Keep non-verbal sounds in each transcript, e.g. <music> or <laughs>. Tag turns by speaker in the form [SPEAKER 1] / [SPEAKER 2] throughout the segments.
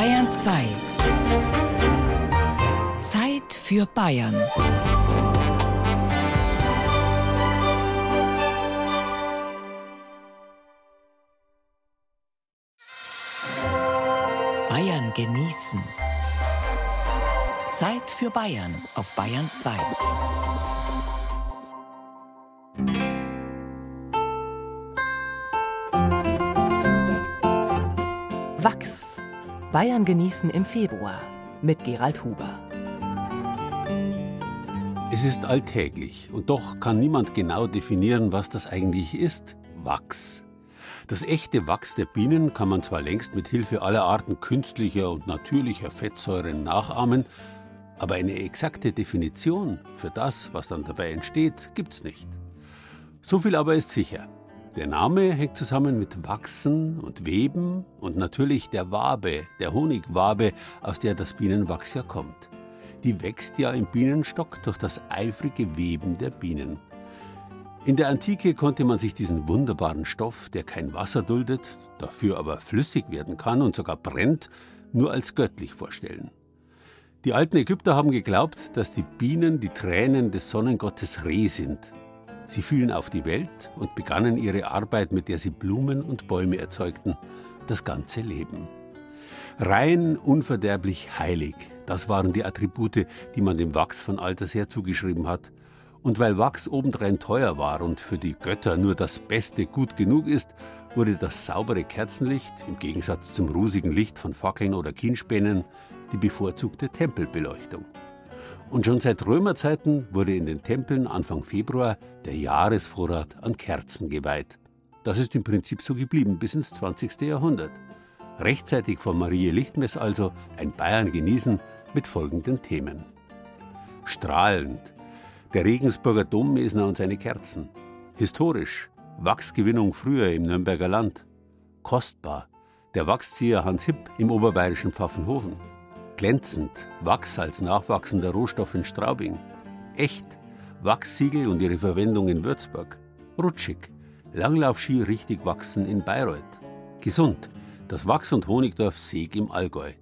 [SPEAKER 1] Bayern 2. Zeit für Bayern. Bayern genießen. Zeit für Bayern auf Bayern 2.
[SPEAKER 2] Bayern genießen im Februar mit Gerald Huber.
[SPEAKER 3] Es ist alltäglich und doch kann niemand genau definieren, was das eigentlich ist. Wachs. Das echte Wachs der Bienen kann man zwar längst mit Hilfe aller Arten künstlicher und natürlicher Fettsäuren nachahmen, aber eine exakte Definition für das, was dann dabei entsteht, gibt's nicht. So viel aber ist sicher. Der Name hängt zusammen mit Wachsen und Weben und natürlich der Wabe, der Honigwabe, aus der das Bienenwachs ja kommt. Die wächst ja im Bienenstock durch das eifrige Weben der Bienen. In der Antike konnte man sich diesen wunderbaren Stoff, der kein Wasser duldet, dafür aber flüssig werden kann und sogar brennt, nur als göttlich vorstellen. Die alten Ägypter haben geglaubt, dass die Bienen die Tränen des Sonnengottes Re sind, Sie fielen auf die Welt und begannen ihre Arbeit, mit der sie Blumen und Bäume erzeugten, das ganze Leben. Rein, unverderblich, heilig, das waren die Attribute, die man dem Wachs von alters her zugeschrieben hat. Und weil Wachs obendrein teuer war und für die Götter nur das Beste gut genug ist, wurde das saubere Kerzenlicht, im Gegensatz zum rußigen Licht von Fackeln oder Kienspänen, die bevorzugte Tempelbeleuchtung. Und schon seit Römerzeiten wurde in den Tempeln Anfang Februar der Jahresvorrat an Kerzen geweiht. Das ist im Prinzip so geblieben bis ins 20. Jahrhundert. Rechtzeitig vor Marie Lichtmess also ein Bayern genießen mit folgenden Themen. Strahlend. Der Regensburger Dommesner und seine Kerzen. Historisch. Wachsgewinnung früher im Nürnberger Land. Kostbar. Der Wachszieher Hans Hipp im oberbayerischen Pfaffenhofen glänzend, Wachs als nachwachsender Rohstoff in Straubing. Echt, Wachssiegel und ihre Verwendung in Würzburg. Rutschig, Langlaufski richtig wachsen in Bayreuth. Gesund, das Wachs- und Honigdorf Seeg im Allgäu.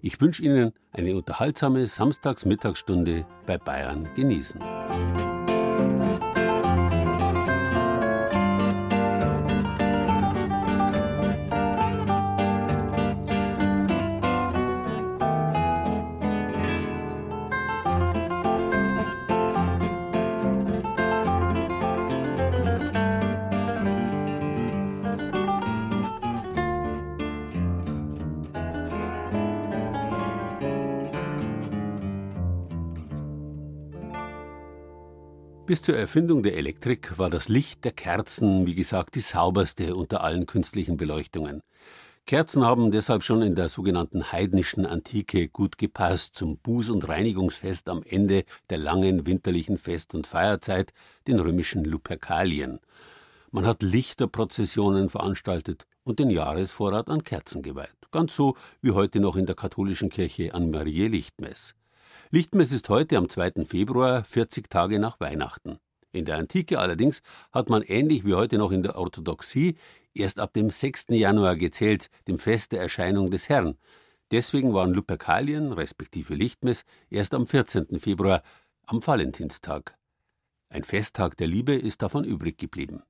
[SPEAKER 3] Ich wünsche Ihnen eine unterhaltsame Samstagsmittagsstunde bei Bayern genießen. Bis zur Erfindung der Elektrik war das Licht der Kerzen, wie gesagt, die sauberste unter allen künstlichen Beleuchtungen. Kerzen haben deshalb schon in der sogenannten heidnischen Antike gut gepasst zum Buß- und Reinigungsfest am Ende der langen winterlichen Fest- und Feierzeit, den römischen Luperkalien. Man hat Lichterprozessionen veranstaltet und den Jahresvorrat an Kerzen geweiht. Ganz so wie heute noch in der katholischen Kirche an Marie Lichtmess. Ist heute am 2. Februar, 40 Tage nach Weihnachten. In der Antike allerdings hat man ähnlich wie heute noch in der Orthodoxie erst ab dem 6. Januar gezählt, dem Fest der Erscheinung des Herrn. Deswegen waren Luperkalien, respektive Lichtmess, erst am 14. Februar, am Valentinstag. Ein Festtag der Liebe ist davon übrig geblieben.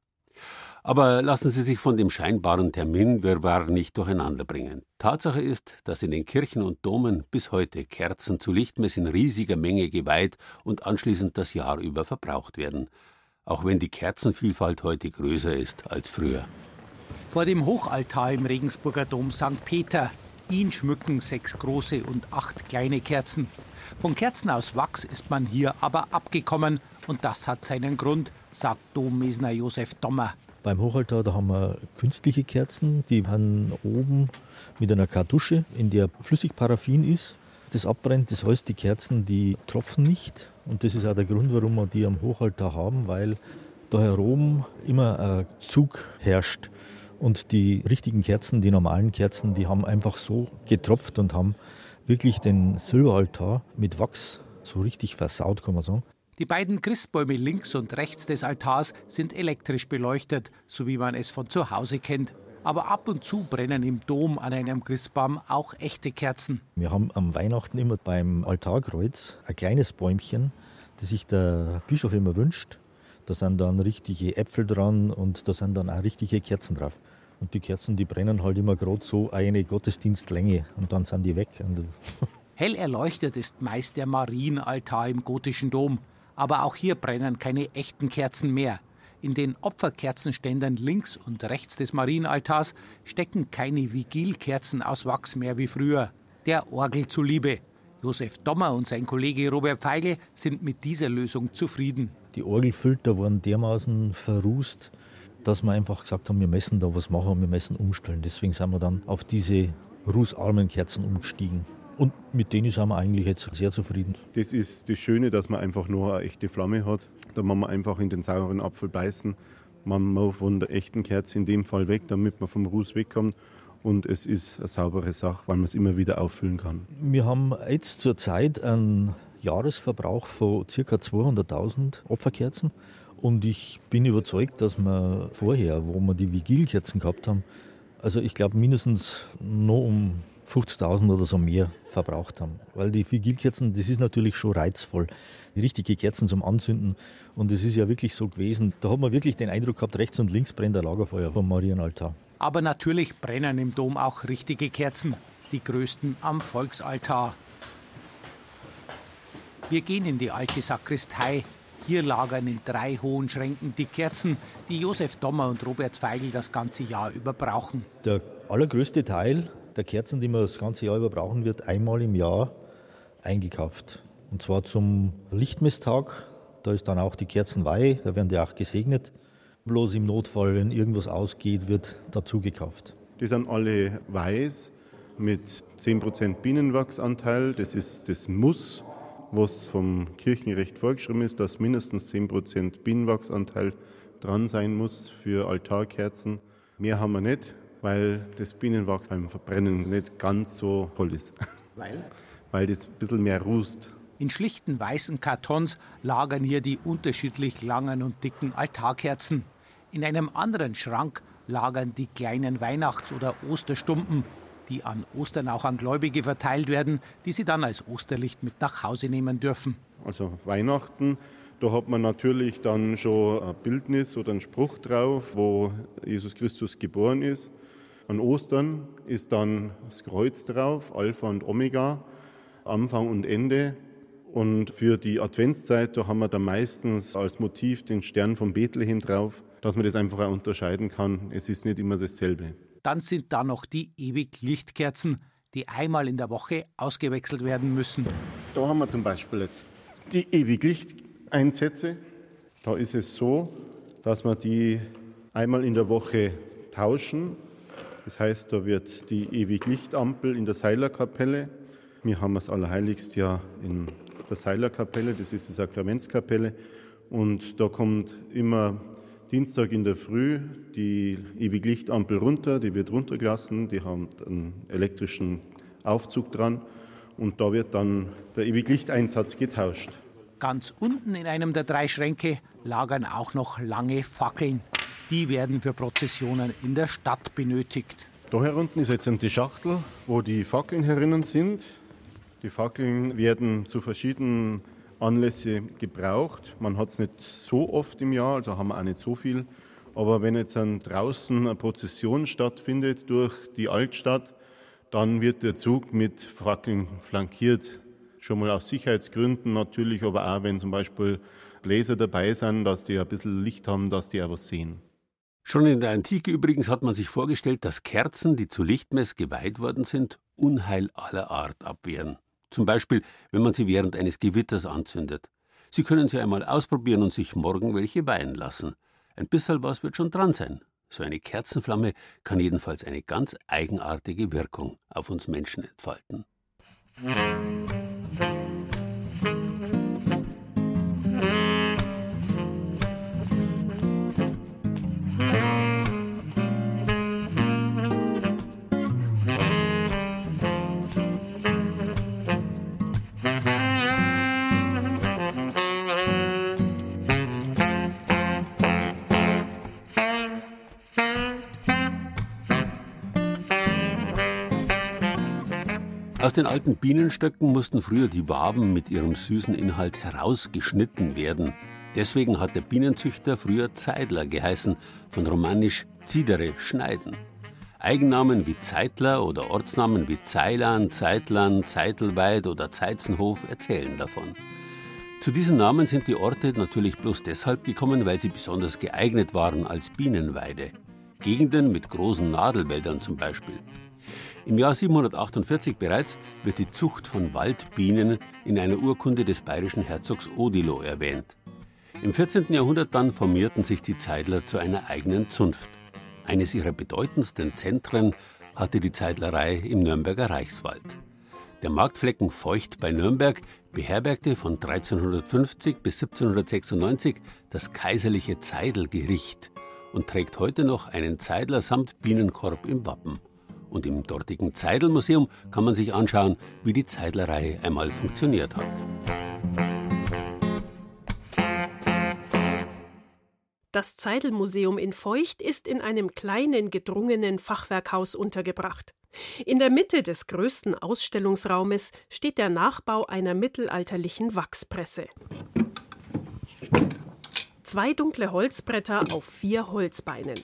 [SPEAKER 3] Aber lassen Sie sich von dem scheinbaren Terminwirrwarr nicht durcheinanderbringen. Tatsache ist, dass in den Kirchen und Domen bis heute Kerzen zu Lichtmess in riesiger Menge geweiht und anschließend das Jahr über verbraucht werden. Auch wenn die Kerzenvielfalt heute größer ist als früher.
[SPEAKER 4] Vor dem Hochaltar im Regensburger Dom St. Peter. Ihn schmücken sechs große und acht kleine Kerzen. Von Kerzen aus Wachs ist man hier aber abgekommen und das hat seinen Grund, sagt Dommesner Josef Dommer.
[SPEAKER 5] Beim Hochaltar, da haben wir künstliche Kerzen, die haben oben mit einer Kartusche, in der flüssig Paraffin ist. Das abbrennt, das heißt, die Kerzen, die tropfen nicht. Und das ist auch der Grund, warum wir die am Hochaltar haben, weil da herum immer ein Zug herrscht. Und die richtigen Kerzen, die normalen Kerzen, die haben einfach so getropft und haben wirklich den Silberaltar mit Wachs so richtig versaut, kann man sagen.
[SPEAKER 4] Die beiden Christbäume links und rechts des Altars sind elektrisch beleuchtet, so wie man es von zu Hause kennt. Aber ab und zu brennen im Dom an einem Christbaum auch echte Kerzen.
[SPEAKER 5] Wir haben am Weihnachten immer beim Altarkreuz ein kleines Bäumchen, das sich der Bischof immer wünscht. Da sind dann richtige Äpfel dran und da sind dann auch richtige Kerzen drauf. Und die Kerzen, die brennen halt immer gerade so eine Gottesdienstlänge und dann sind die weg.
[SPEAKER 4] Hell erleuchtet ist meist der Marienaltar im gotischen Dom. Aber auch hier brennen keine echten Kerzen mehr. In den Opferkerzenständern links und rechts des Marienaltars stecken keine Vigilkerzen aus Wachs mehr wie früher. Der Orgel zuliebe. Josef Dommer und sein Kollege Robert Feigl sind mit dieser Lösung zufrieden.
[SPEAKER 5] Die Orgelfilter waren dermaßen verrußt, dass wir einfach gesagt haben, wir müssen da was machen, wir müssen umstellen. Deswegen sind wir dann auf diese rußarmen Kerzen umgestiegen. Und mit denen sind wir eigentlich jetzt sehr zufrieden.
[SPEAKER 6] Das ist das Schöne, dass man einfach nur eine echte Flamme hat. Da muss man einfach in den sauren Apfel beißen. Man muss von der echten Kerze in dem Fall weg, damit man vom Ruß wegkommt. Und es ist eine saubere Sache, weil man es immer wieder auffüllen kann.
[SPEAKER 5] Wir haben jetzt zurzeit einen Jahresverbrauch von ca. 200.000 Opferkerzen. Und ich bin überzeugt, dass wir vorher, wo wir die Vigilkerzen gehabt haben, also ich glaube mindestens noch um 50.000 oder so mehr verbraucht haben. Weil die Vigilkerzen, das ist natürlich schon reizvoll. Die richtige Kerzen zum Anzünden. Und es ist ja wirklich so gewesen, da hat man wirklich den Eindruck gehabt, rechts und links brennt ein Lagerfeuer vom Marienaltar.
[SPEAKER 4] Aber natürlich brennen im Dom auch richtige Kerzen. Die größten am Volksaltar. Wir gehen in die alte Sakristei. Hier lagern in drei hohen Schränken die Kerzen, die Josef Dommer und Robert Feigl das ganze Jahr über brauchen.
[SPEAKER 5] Der allergrößte Teil der Kerzen, die man das ganze Jahr über brauchen wird, einmal im Jahr eingekauft. Und zwar zum Lichtmesstag. Da ist dann auch die Kerzenweihe, da werden die auch gesegnet. Bloß im Notfall, wenn irgendwas ausgeht, wird dazu gekauft.
[SPEAKER 6] Die sind alle weiß mit 10% Bienenwachsanteil. Das ist das Muss, was vom Kirchenrecht vorgeschrieben ist, dass mindestens 10% Bienenwachsanteil dran sein muss für Altarkerzen. Mehr haben wir nicht weil das Bienenwachs beim Verbrennen nicht ganz so toll ist. <laughs>
[SPEAKER 4] Weil?
[SPEAKER 6] Weil das ein bisschen mehr rußt.
[SPEAKER 4] In schlichten weißen Kartons lagern hier die unterschiedlich langen und dicken Altarkerzen. In einem anderen Schrank lagern die kleinen Weihnachts- oder Osterstumpen, die an Ostern auch an Gläubige verteilt werden, die sie dann als Osterlicht mit nach Hause nehmen dürfen.
[SPEAKER 6] Also Weihnachten, da hat man natürlich dann schon ein Bildnis oder einen Spruch drauf, wo Jesus Christus geboren ist. An Ostern ist dann das Kreuz drauf, Alpha und Omega, Anfang und Ende. Und für die Adventszeit, da haben wir dann meistens als Motiv den Stern von Bethlehem drauf, dass man das einfach auch unterscheiden kann. Es ist nicht immer dasselbe.
[SPEAKER 4] Dann sind da noch die Ewig-Lichtkerzen, die einmal in der Woche ausgewechselt werden müssen.
[SPEAKER 6] Da haben wir zum Beispiel jetzt die Ewig-Licht-Einsätze. Da ist es so, dass wir die einmal in der Woche tauschen das heißt, da wird die Ewig-Lichtampel in der Seilerkapelle. Wir haben das Allerheiligste ja in der Seilerkapelle, das ist die Sakramentskapelle. Und da kommt immer Dienstag in der Früh die Ewig-Lichtampel runter, die wird runtergelassen, die haben einen elektrischen Aufzug dran und da wird dann der Ewig-Lichteinsatz getauscht.
[SPEAKER 4] Ganz unten in einem der drei Schränke lagern auch noch lange Fackeln. Die werden für Prozessionen in der Stadt benötigt.
[SPEAKER 6] Da herunten ist jetzt die Schachtel, wo die Fackeln herinnen sind. Die Fackeln werden zu verschiedenen Anlässen gebraucht. Man hat es nicht so oft im Jahr, also haben wir auch nicht so viel. Aber wenn jetzt dann draußen eine Prozession stattfindet durch die Altstadt, dann wird der Zug mit Fackeln flankiert. Schon mal aus Sicherheitsgründen natürlich, aber auch wenn zum Beispiel Bläser dabei sind, dass die ein bisschen Licht haben, dass die auch was sehen.
[SPEAKER 3] Schon in der Antike übrigens hat man sich vorgestellt, dass Kerzen, die zu Lichtmess geweiht worden sind, Unheil aller Art abwehren. Zum Beispiel, wenn man sie während eines Gewitters anzündet. Sie können sie einmal ausprobieren und sich morgen welche weihen lassen. Ein bisschen was wird schon dran sein. So eine Kerzenflamme kann jedenfalls eine ganz eigenartige Wirkung auf uns Menschen entfalten. Aus den alten Bienenstöcken mussten früher die Waben mit ihrem süßen Inhalt herausgeschnitten werden. Deswegen hat der Bienenzüchter früher Zeidler geheißen, von romanisch Zidere, schneiden. Eigennamen wie Zeitler oder Ortsnamen wie Zeilan, Zeitlern, Zeitelweid oder Zeitzenhof erzählen davon. Zu diesen Namen sind die Orte natürlich bloß deshalb gekommen, weil sie besonders geeignet waren als Bienenweide. Gegenden mit großen Nadelwäldern zum Beispiel. Im Jahr 748 bereits wird die Zucht von Waldbienen in einer Urkunde des bayerischen Herzogs Odilo erwähnt. Im 14. Jahrhundert dann formierten sich die Zeidler zu einer eigenen Zunft. Eines ihrer bedeutendsten Zentren hatte die Zeidlerei im Nürnberger Reichswald. Der Marktflecken Feucht bei Nürnberg beherbergte von 1350 bis 1796 das kaiserliche Zeidelgericht und trägt heute noch einen Zeidler samt Bienenkorb im Wappen. Und im dortigen Zeidelmuseum kann man sich anschauen, wie die Zeidlerei einmal funktioniert hat.
[SPEAKER 7] Das Zeidelmuseum in Feucht ist in einem kleinen, gedrungenen Fachwerkhaus untergebracht. In der Mitte des größten Ausstellungsraumes steht der Nachbau einer mittelalterlichen Wachspresse. Zwei dunkle Holzbretter auf vier Holzbeinen.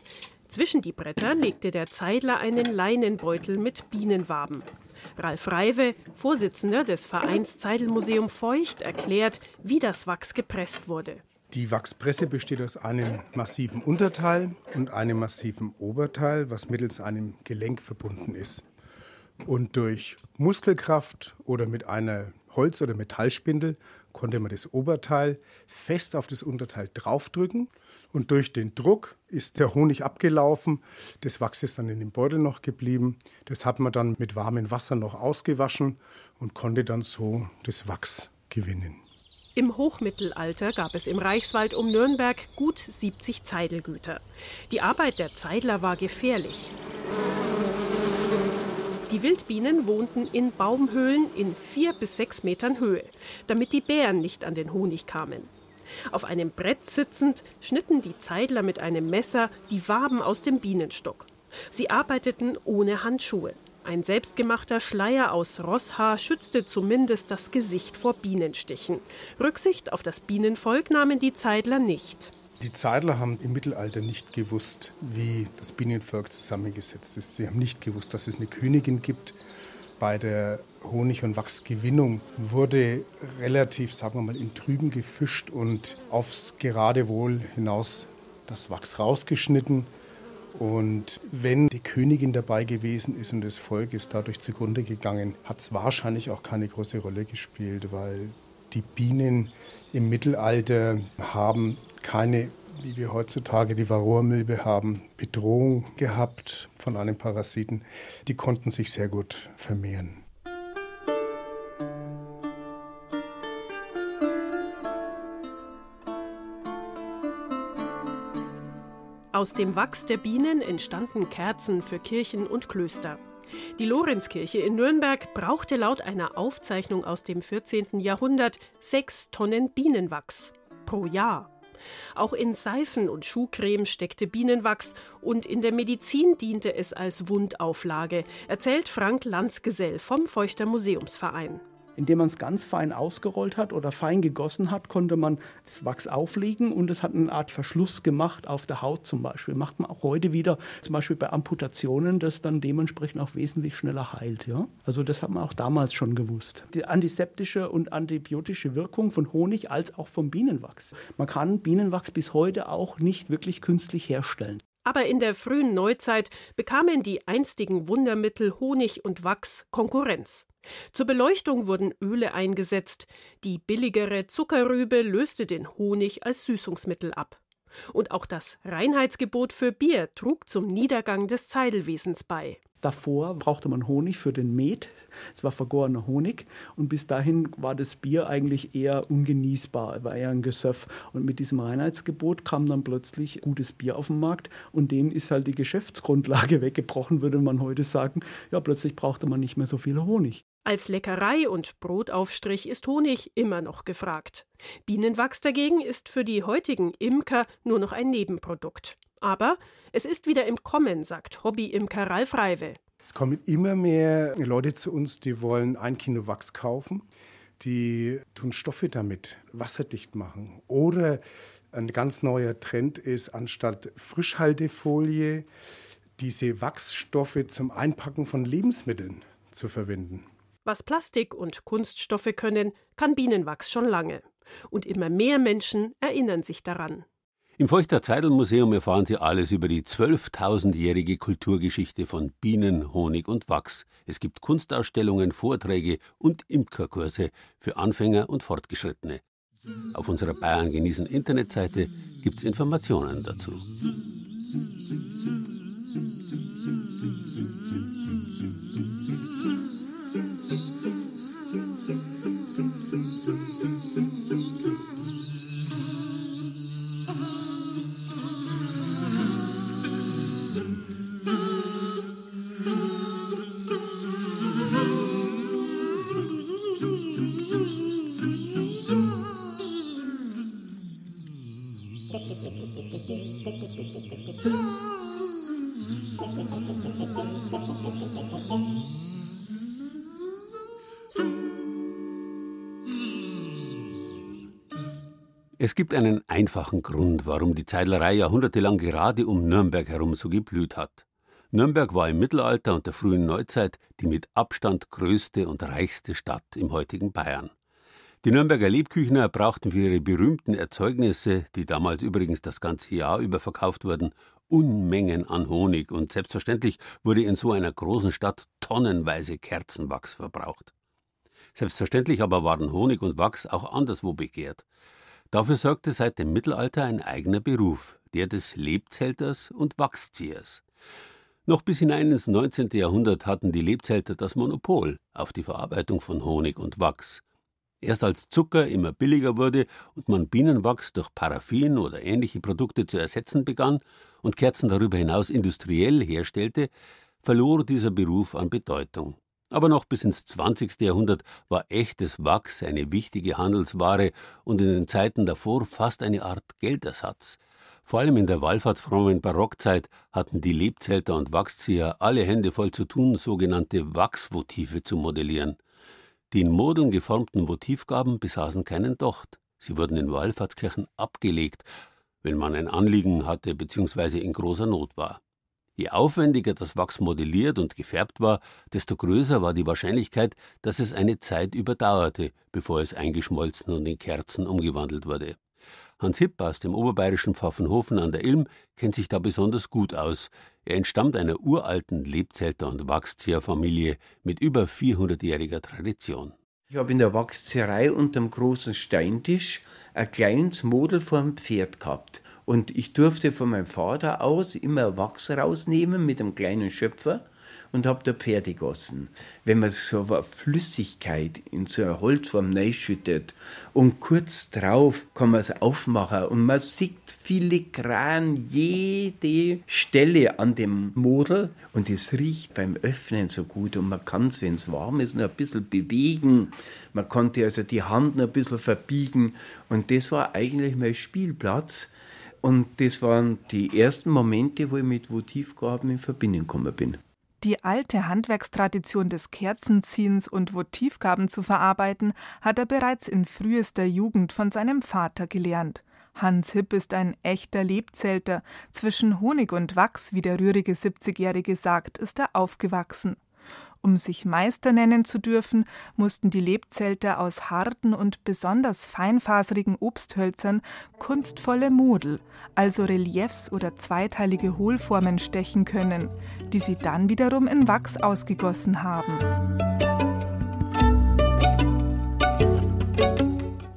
[SPEAKER 7] Zwischen die Bretter legte der Zeidler einen Leinenbeutel mit Bienenwaben. Ralf Reive, Vorsitzender des Vereins Zeidelmuseum Feucht, erklärt, wie das Wachs gepresst wurde.
[SPEAKER 8] Die Wachspresse besteht aus einem massiven Unterteil und einem massiven Oberteil, was mittels einem Gelenk verbunden ist. Und durch Muskelkraft oder mit einer Holz- oder Metallspindel konnte man das Oberteil fest auf das Unterteil draufdrücken und durch den Druck ist der Honig abgelaufen. Das Wachs ist dann in dem Beutel noch geblieben. Das hat man dann mit warmem Wasser noch ausgewaschen und konnte dann so das Wachs gewinnen.
[SPEAKER 7] Im Hochmittelalter gab es im Reichswald um Nürnberg gut 70 Zeidelgüter. Die Arbeit der Zeidler war gefährlich. Die Wildbienen wohnten in Baumhöhlen in vier bis sechs Metern Höhe, damit die Bären nicht an den Honig kamen. Auf einem Brett sitzend schnitten die Zeidler mit einem Messer die Waben aus dem Bienenstock. Sie arbeiteten ohne Handschuhe. Ein selbstgemachter Schleier aus Rosshaar schützte zumindest das Gesicht vor Bienenstichen. Rücksicht auf das Bienenvolk nahmen die Zeidler nicht.
[SPEAKER 8] Die Zeidler haben im Mittelalter nicht gewusst, wie das Bienenvolk zusammengesetzt ist. Sie haben nicht gewusst, dass es eine Königin gibt. Bei der Honig- und Wachsgewinnung wurde relativ, sagen wir mal, im Trüben gefischt und aufs Geradewohl hinaus das Wachs rausgeschnitten und wenn die Königin dabei gewesen ist und das Volk ist dadurch zugrunde gegangen, hat es wahrscheinlich auch keine große Rolle gespielt, weil die Bienen im Mittelalter haben keine, wie wir heutzutage die Varroamilbe haben, Bedrohung gehabt von einem Parasiten. Die konnten sich sehr gut vermehren.
[SPEAKER 7] Aus dem Wachs der Bienen entstanden Kerzen für Kirchen und Klöster. Die Lorenzkirche in Nürnberg brauchte laut einer Aufzeichnung aus dem 14. Jahrhundert sechs Tonnen Bienenwachs pro Jahr. Auch in Seifen und Schuhcreme steckte Bienenwachs und in der Medizin diente es als Wundauflage, erzählt Frank Landsgesell vom Feuchter Museumsverein.
[SPEAKER 9] Indem man es ganz fein ausgerollt hat oder fein gegossen hat, konnte man das Wachs auflegen und es hat eine Art Verschluss gemacht auf der Haut zum Beispiel. Macht man auch heute wieder, zum Beispiel bei Amputationen, das dann dementsprechend auch wesentlich schneller heilt. Ja? Also das hat man auch damals schon gewusst. Die antiseptische und antibiotische Wirkung von Honig als auch vom Bienenwachs. Man kann Bienenwachs bis heute auch nicht wirklich künstlich herstellen.
[SPEAKER 7] Aber in der frühen Neuzeit bekamen die einstigen Wundermittel Honig und Wachs Konkurrenz. Zur Beleuchtung wurden Öle eingesetzt, die billigere Zuckerrübe löste den Honig als Süßungsmittel ab. Und auch das Reinheitsgebot für Bier trug zum Niedergang des Zeidelwesens bei.
[SPEAKER 9] Davor brauchte man Honig für den Met. Es war vergorener Honig. Und bis dahin war das Bier eigentlich eher ungenießbar, war eher ein Gesöff. Und mit diesem Reinheitsgebot kam dann plötzlich gutes Bier auf den Markt. Und dem ist halt die Geschäftsgrundlage <laughs> weggebrochen, würde man heute sagen. Ja, plötzlich brauchte man nicht mehr so viel Honig.
[SPEAKER 7] Als Leckerei und Brotaufstrich ist Honig immer noch gefragt. Bienenwachs dagegen ist für die heutigen Imker nur noch ein Nebenprodukt. Aber es ist wieder im Kommen, sagt Hobby-Imker Ralf Reive.
[SPEAKER 8] Es kommen immer mehr Leute zu uns, die wollen ein Kilo Wachs kaufen. Die tun Stoffe damit wasserdicht machen. Oder ein ganz neuer Trend ist, anstatt Frischhaltefolie diese Wachsstoffe zum Einpacken von Lebensmitteln zu verwenden.
[SPEAKER 7] Was Plastik und Kunststoffe können, kann Bienenwachs schon lange. Und immer mehr Menschen erinnern sich daran.
[SPEAKER 3] Im Feuchter Zeidelmuseum erfahren Sie alles über die 12.000-jährige Kulturgeschichte von Bienen, Honig und Wachs. Es gibt Kunstausstellungen, Vorträge und Imkerkurse für Anfänger und Fortgeschrittene. Auf unserer Bayern genießen Internetseite gibt es Informationen dazu. Es gibt einen einfachen Grund, warum die Zeidlerei jahrhundertelang gerade um Nürnberg herum so geblüht hat. Nürnberg war im Mittelalter und der frühen Neuzeit die mit Abstand größte und reichste Stadt im heutigen Bayern. Die Nürnberger Lebküchner brauchten für ihre berühmten Erzeugnisse, die damals übrigens das ganze Jahr über verkauft wurden, Unmengen an Honig und selbstverständlich wurde in so einer großen Stadt tonnenweise Kerzenwachs verbraucht. Selbstverständlich aber waren Honig und Wachs auch anderswo begehrt. Dafür sorgte seit dem Mittelalter ein eigener Beruf, der des Lebzelters und Wachsziehers. Noch bis hinein ins 19. Jahrhundert hatten die Lebzelter das Monopol auf die Verarbeitung von Honig und Wachs. Erst als Zucker immer billiger wurde und man Bienenwachs durch Paraffin oder ähnliche Produkte zu ersetzen begann und Kerzen darüber hinaus industriell herstellte, verlor dieser Beruf an Bedeutung. Aber noch bis ins 20. Jahrhundert war echtes Wachs eine wichtige Handelsware und in den Zeiten davor fast eine Art Geldersatz. Vor allem in der wallfahrtsfrommen Barockzeit hatten die Lebzelter und Wachszieher alle Hände voll zu tun, sogenannte Wachsvotive zu modellieren. Die in Modeln geformten Votivgaben besaßen keinen Docht. Sie wurden in Wallfahrtskirchen abgelegt, wenn man ein Anliegen hatte bzw. in großer Not war. Je aufwendiger das Wachs modelliert und gefärbt war, desto größer war die Wahrscheinlichkeit, dass es eine Zeit überdauerte, bevor es eingeschmolzen und in Kerzen umgewandelt wurde. Hans Hipp aus dem oberbayerischen Pfaffenhofen an der Ilm kennt sich da besonders gut aus. Er entstammt einer uralten Lebzelter- und Wachszieherfamilie mit über 400-jähriger Tradition.
[SPEAKER 10] Ich habe in der Wachszieherei unterm großen Steintisch ein kleines Model vom Pferd gehabt. Und ich durfte von meinem Vater aus immer Wachs rausnehmen mit einem kleinen Schöpfer und habe da Pferde gegossen. Wenn man so eine Flüssigkeit in so eine Holzform schüttet und kurz drauf kann man es aufmachen und man sieht filigran jede Stelle an dem Model und es riecht beim Öffnen so gut und man kann es, wenn es warm ist, noch ein bisschen bewegen. Man konnte also die Hand noch ein bisschen verbiegen und das war eigentlich mein Spielplatz und das waren die ersten Momente, wo ich mit Votivgaben in Verbindung gekommen bin.
[SPEAKER 11] Die alte Handwerkstradition des Kerzenziehens und Votivgaben zu verarbeiten, hat er bereits in frühester Jugend von seinem Vater gelernt. Hans Hipp ist ein echter Lebzelter. Zwischen Honig und Wachs, wie der rührige 70-Jährige sagt, ist er aufgewachsen. Um sich Meister nennen zu dürfen, mussten die Lebzelter aus harten und besonders feinfaserigen Obsthölzern kunstvolle Model, also Reliefs oder zweiteilige Hohlformen stechen können, die sie dann wiederum in Wachs ausgegossen haben.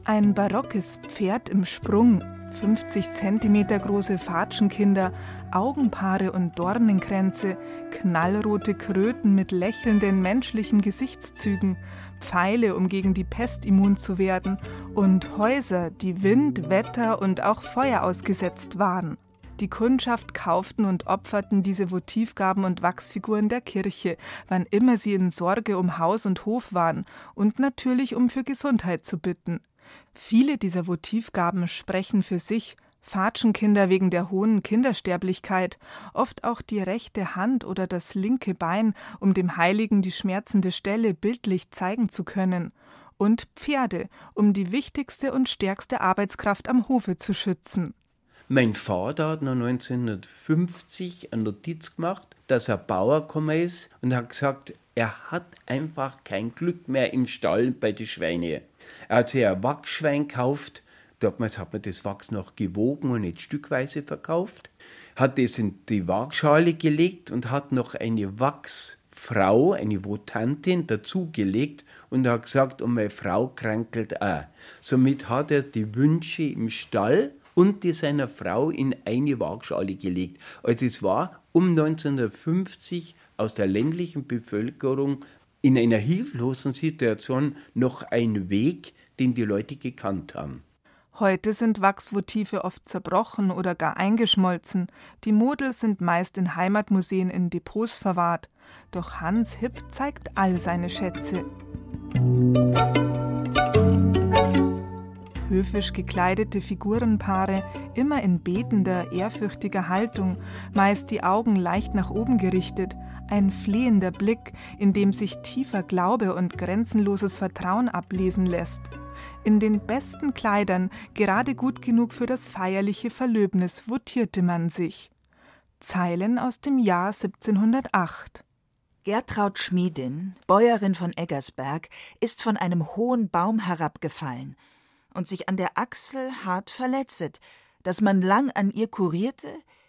[SPEAKER 11] Ein barockes Pferd im Sprung, 50 cm große Fatschenkinder, Augenpaare und Dornenkränze, knallrote Kröten mit lächelnden menschlichen Gesichtszügen, Pfeile, um gegen die Pest immun zu werden, und Häuser, die Wind, Wetter und auch Feuer ausgesetzt waren. Die Kundschaft kauften und opferten diese Votivgaben und Wachsfiguren der Kirche, wann immer sie in Sorge um Haus und Hof waren, und natürlich um für Gesundheit zu bitten. Viele dieser Votivgaben sprechen für sich, Fatschenkinder wegen der hohen Kindersterblichkeit, oft auch die rechte Hand oder das linke Bein, um dem Heiligen die schmerzende Stelle bildlich zeigen zu können, und Pferde, um die wichtigste und stärkste Arbeitskraft am Hofe zu schützen.
[SPEAKER 10] Mein Vater hat noch 1950 eine Notiz gemacht, dass er Bauer gekommen ist und hat gesagt, er hat einfach kein Glück mehr im Stall bei den Schweinen. Er hat sich ein Wachsschwein gekauft, damals hat man das Wachs noch gewogen und nicht stückweise verkauft, hat das in die Waagschale gelegt und hat noch eine Wachsfrau, eine Votantin dazugelegt und hat gesagt, und meine Frau krankelt auch. Somit hat er die Wünsche im Stall und die seiner Frau in eine Waagschale gelegt. Also es war um 1950 aus der ländlichen Bevölkerung in einer hilflosen Situation noch ein Weg, den die Leute gekannt haben.
[SPEAKER 11] Heute sind Wachsvotive oft zerbrochen oder gar eingeschmolzen. Die Model sind meist in Heimatmuseen in Depots verwahrt. Doch Hans Hipp zeigt all seine Schätze höfisch gekleidete Figurenpaare, immer in betender, ehrfürchtiger Haltung, meist die Augen leicht nach oben gerichtet, ein flehender Blick, in dem sich tiefer Glaube und grenzenloses Vertrauen ablesen lässt. In den besten Kleidern, gerade gut genug für das feierliche Verlöbnis, votierte man sich. Zeilen aus dem Jahr 1708.
[SPEAKER 12] Gertraud Schmiedin, Bäuerin von Eggersberg, ist von einem hohen Baum herabgefallen und sich an der Achsel hart verletzet, dass man lang an ihr kurierte,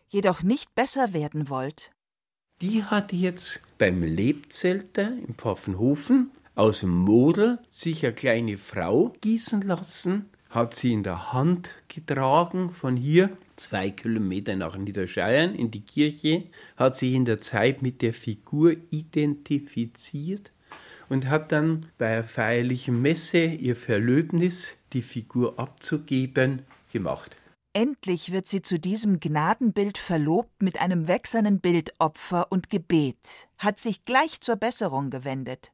[SPEAKER 12] jedoch nicht besser werden wollt.
[SPEAKER 10] Die hat jetzt beim Lebzelter im Pfaffenhofen aus dem Model sich eine kleine Frau gießen lassen, hat sie in der Hand getragen von hier zwei Kilometer nach Niederscheiern in die Kirche, hat sich in der Zeit mit der Figur identifiziert und hat dann bei einer feierlichen Messe ihr Verlöbnis die Figur abzugeben, gemacht.
[SPEAKER 12] Endlich wird sie zu diesem Gnadenbild verlobt mit einem wächsernen Bildopfer und Gebet, hat sich gleich zur Besserung gewendet.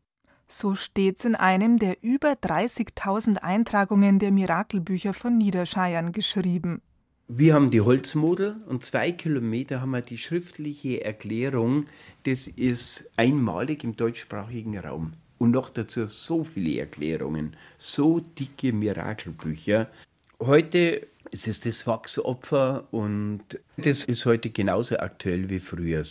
[SPEAKER 11] So steht's in einem der über 30.000 Eintragungen der Mirakelbücher von Niederscheiern geschrieben.
[SPEAKER 10] Wir haben die Holzmodel und zwei Kilometer haben wir die schriftliche Erklärung. Das ist einmalig im deutschsprachigen Raum und noch dazu so viele Erklärungen, so dicke Mirakelbücher. Heute ist es das Wachsopfer und das ist heute genauso aktuell wie früher.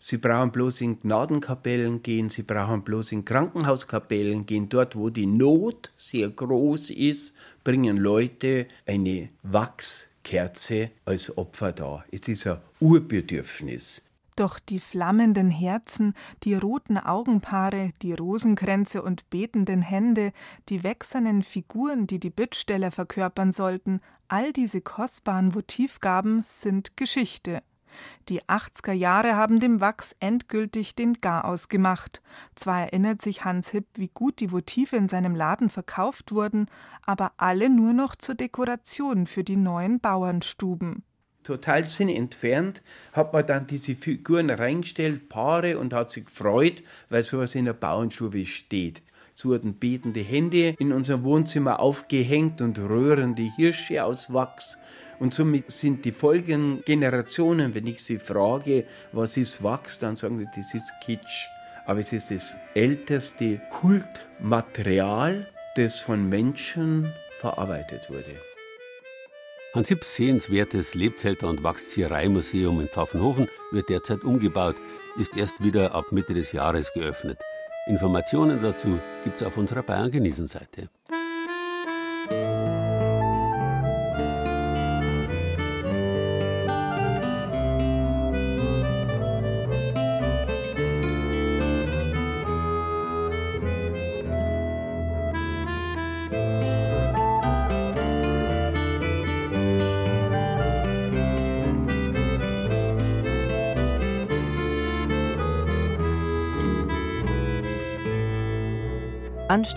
[SPEAKER 10] Sie brauchen bloß in Gnadenkapellen gehen, sie brauchen bloß in Krankenhauskapellen gehen. Dort, wo die Not sehr groß ist, bringen Leute eine Wachskerze als Opfer da. Es ist ein Urbedürfnis.
[SPEAKER 11] Doch die flammenden Herzen, die roten Augenpaare, die Rosenkränze und betenden Hände, die wächsernen Figuren, die die Bittsteller verkörpern sollten, all diese kostbaren Votivgaben sind Geschichte. Die 80er Jahre haben dem Wachs endgültig den Garaus gemacht. Zwar erinnert sich Hans Hipp, wie gut die Votive in seinem Laden verkauft wurden, aber alle nur noch zur Dekoration für die neuen Bauernstuben
[SPEAKER 10] total sinnentfernt, hat man dann diese Figuren reingestellt, Paare, und hat sich gefreut, weil sowas in der Bauernstube steht. Es wurden betende Hände in unserem Wohnzimmer aufgehängt und röhrende Hirsche aus Wachs. Und somit sind die folgenden Generationen, wenn ich sie frage, was ist Wachs, dann sagen sie, das ist Kitsch. Aber es ist das älteste Kultmaterial, das von Menschen verarbeitet wurde.
[SPEAKER 3] Hans Hipps sehenswertes Lebzelter- und Wachsziehereimuseum in Pfaffenhofen wird derzeit umgebaut, ist erst wieder ab Mitte des Jahres geöffnet. Informationen dazu gibt es auf unserer Bayern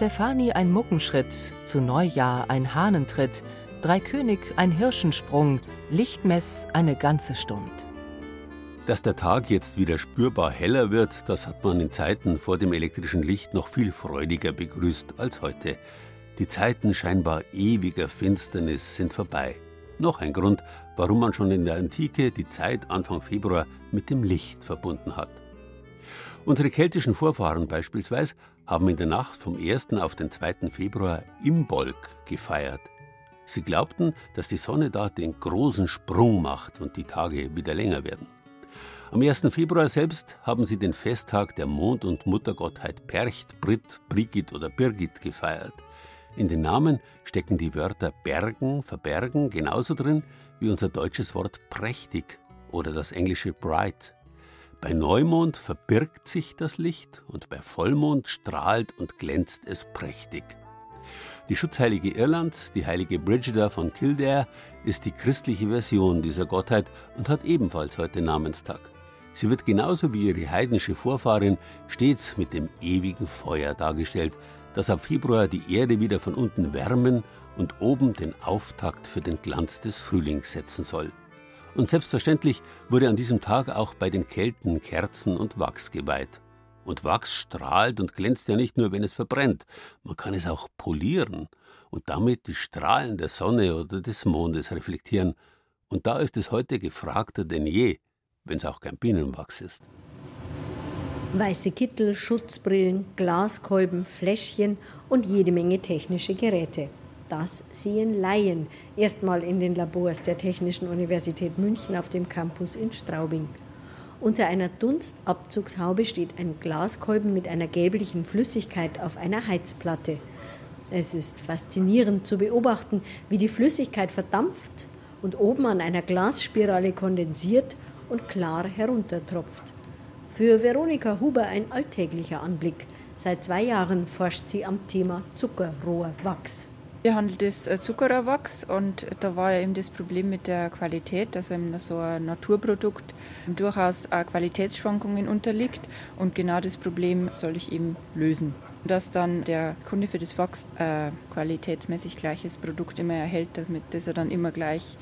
[SPEAKER 2] Stefanie ein Muckenschritt, zu Neujahr ein Hahnentritt, Dreikönig ein Hirschensprung, Lichtmess eine ganze Stund.
[SPEAKER 3] Dass der Tag jetzt wieder spürbar heller wird, das hat man in Zeiten vor dem elektrischen Licht noch viel freudiger begrüßt als heute. Die Zeiten scheinbar ewiger Finsternis sind vorbei. Noch ein Grund, warum man schon in der Antike die Zeit Anfang Februar mit dem Licht verbunden hat. Unsere keltischen Vorfahren beispielsweise haben in der Nacht vom 1. auf den 2. Februar Imbolg gefeiert. Sie glaubten, dass die Sonne da den großen Sprung macht und die Tage wieder länger werden. Am 1. Februar selbst haben sie den Festtag der Mond- und Muttergottheit Percht, Brit, Brigit oder Birgit gefeiert. In den Namen stecken die Wörter bergen, verbergen genauso drin wie unser deutsches Wort prächtig oder das englische bright. Bei Neumond verbirgt sich das Licht und bei Vollmond strahlt und glänzt es prächtig. Die Schutzheilige Irlands, die heilige Brigida von Kildare, ist die christliche Version dieser Gottheit und hat ebenfalls heute Namenstag. Sie wird genauso wie ihre heidnische Vorfahrin stets mit dem ewigen Feuer dargestellt, das ab Februar die Erde wieder von unten wärmen und oben den Auftakt für den Glanz des Frühlings setzen soll. Und selbstverständlich wurde an diesem Tag auch bei den Kelten Kerzen und Wachs geweiht. Und Wachs strahlt und glänzt ja nicht nur, wenn es verbrennt, man kann es auch polieren und damit die Strahlen der Sonne oder des Mondes reflektieren. Und da ist es heute gefragter denn je, wenn es auch kein Bienenwachs ist.
[SPEAKER 13] Weiße Kittel, Schutzbrillen, Glaskolben, Fläschchen und jede Menge technische Geräte. Das sehen Laien erstmal in den Labors der Technischen Universität München auf dem Campus in Straubing. Unter einer Dunstabzugshaube steht ein Glaskolben mit einer gelblichen Flüssigkeit auf einer Heizplatte. Es ist faszinierend zu beobachten, wie die Flüssigkeit verdampft und oben an einer Glasspirale kondensiert und klar heruntertropft. Für Veronika Huber ein alltäglicher Anblick. Seit zwei Jahren forscht sie am Thema Zuckerrohrwachs.
[SPEAKER 14] Hier handelt es äh, Zuckerrohrwachs und da war ja eben das Problem mit der Qualität, dass eben so ein Naturprodukt durchaus Qualitätsschwankungen unterliegt und genau das Problem soll ich eben lösen. Dass dann der Kunde für das Wachs äh, qualitätsmäßig gleiches Produkt immer erhält, damit das er dann immer gleich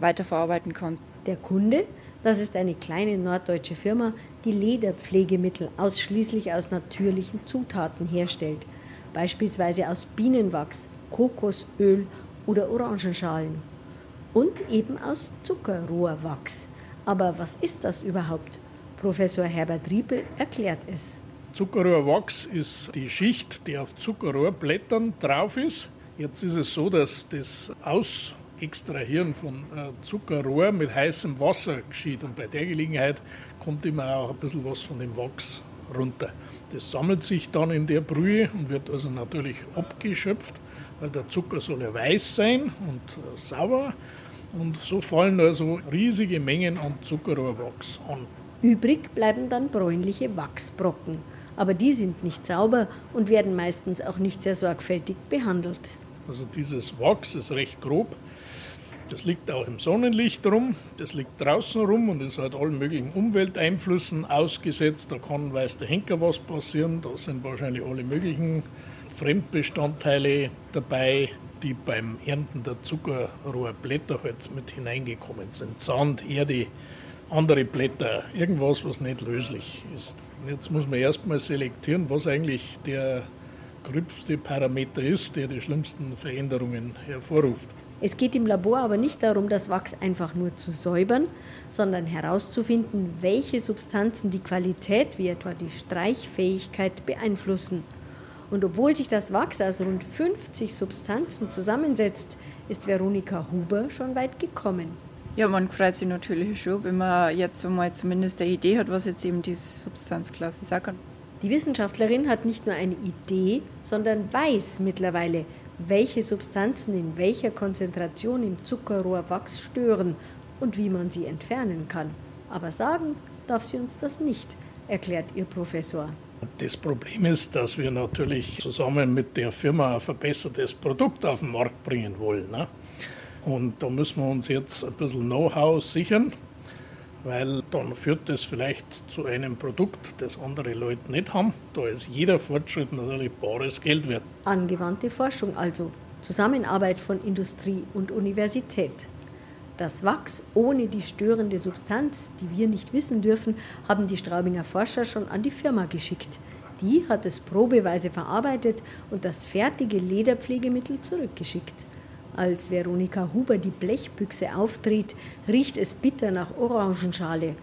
[SPEAKER 14] weiterverarbeiten kann.
[SPEAKER 13] Der Kunde, das ist eine kleine norddeutsche Firma, die Lederpflegemittel ausschließlich aus natürlichen Zutaten herstellt, beispielsweise aus Bienenwachs, Kokosöl oder Orangenschalen. Und eben aus Zuckerrohrwachs. Aber was ist das überhaupt? Professor Herbert Riepel erklärt es.
[SPEAKER 15] Zuckerrohrwachs ist die Schicht, die auf Zuckerrohrblättern drauf ist. Jetzt ist es so, dass das Ausextrahieren von äh, Zuckerrohr mit heißem Wasser geschieht und bei der Gelegenheit kommt immer auch ein bisschen was von dem Wachs runter. Das sammelt sich dann in der Brühe und wird also natürlich abgeschöpft weil der Zucker soll ja weiß sein und äh, sauer. Und so fallen also riesige Mengen an Zuckerrohrwachs an.
[SPEAKER 13] Übrig bleiben dann bräunliche Wachsbrocken. Aber die sind nicht sauber und werden meistens auch nicht sehr sorgfältig behandelt.
[SPEAKER 15] Also dieses Wachs ist recht grob. Das liegt auch im Sonnenlicht rum, das liegt draußen rum und ist halt allen möglichen Umwelteinflüssen ausgesetzt. Da kann, weiß der Henker, was passieren. Da sind wahrscheinlich alle möglichen Fremdbestandteile dabei, die beim Ernten der Zuckerrohrblätter halt mit hineingekommen sind. Sand, Erde, andere Blätter, irgendwas, was nicht löslich ist. Jetzt muss man erstmal selektieren, was eigentlich der gröbste Parameter ist, der die schlimmsten Veränderungen hervorruft.
[SPEAKER 13] Es geht im Labor aber nicht darum, das Wachs einfach nur zu säubern, sondern herauszufinden, welche Substanzen die Qualität wie etwa die Streichfähigkeit beeinflussen. Und obwohl sich das Wachs aus rund 50 Substanzen zusammensetzt, ist Veronika Huber schon weit gekommen.
[SPEAKER 14] Ja, man freut sich natürlich schon, wenn man jetzt einmal zumindest eine Idee hat, was jetzt eben diese Substanzklasse sagen kann.
[SPEAKER 13] Die Wissenschaftlerin hat nicht nur eine Idee, sondern weiß mittlerweile, welche Substanzen in welcher Konzentration im Zuckerrohrwachs stören und wie man sie entfernen kann. Aber sagen darf sie uns das nicht, erklärt ihr Professor.
[SPEAKER 15] Das Problem ist, dass wir natürlich zusammen mit der Firma ein verbessertes Produkt auf den Markt bringen wollen. Ne? Und da müssen wir uns jetzt ein bisschen Know-how sichern, weil dann führt das vielleicht zu einem Produkt, das andere Leute nicht haben. Da ist jeder Fortschritt natürlich bares Geld wert.
[SPEAKER 13] Angewandte Forschung also. Zusammenarbeit von Industrie und Universität. Das Wachs ohne die störende Substanz, die wir nicht wissen dürfen, haben die Straubinger Forscher schon an die Firma geschickt. Die hat es probeweise verarbeitet und das fertige Lederpflegemittel zurückgeschickt. Als Veronika Huber die Blechbüchse auftritt, riecht es bitter nach Orangenschale.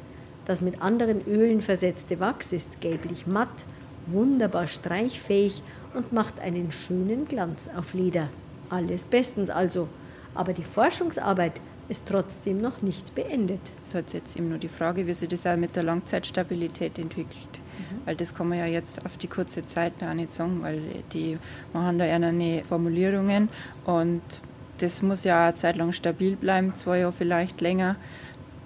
[SPEAKER 13] Das mit anderen Ölen versetzte Wachs ist gelblich matt, wunderbar streichfähig und macht einen schönen Glanz auf Leder. Alles bestens also. Aber die Forschungsarbeit ist trotzdem noch nicht beendet.
[SPEAKER 14] Es ist jetzt eben nur die Frage, wie sich das auch mit der Langzeitstabilität entwickelt. Mhm. Weil das kann man ja jetzt auf die kurze Zeit noch nicht sagen, weil die machen da ja eine Formulierungen und das muss ja eine Zeit lang stabil bleiben, zwei Jahre vielleicht länger,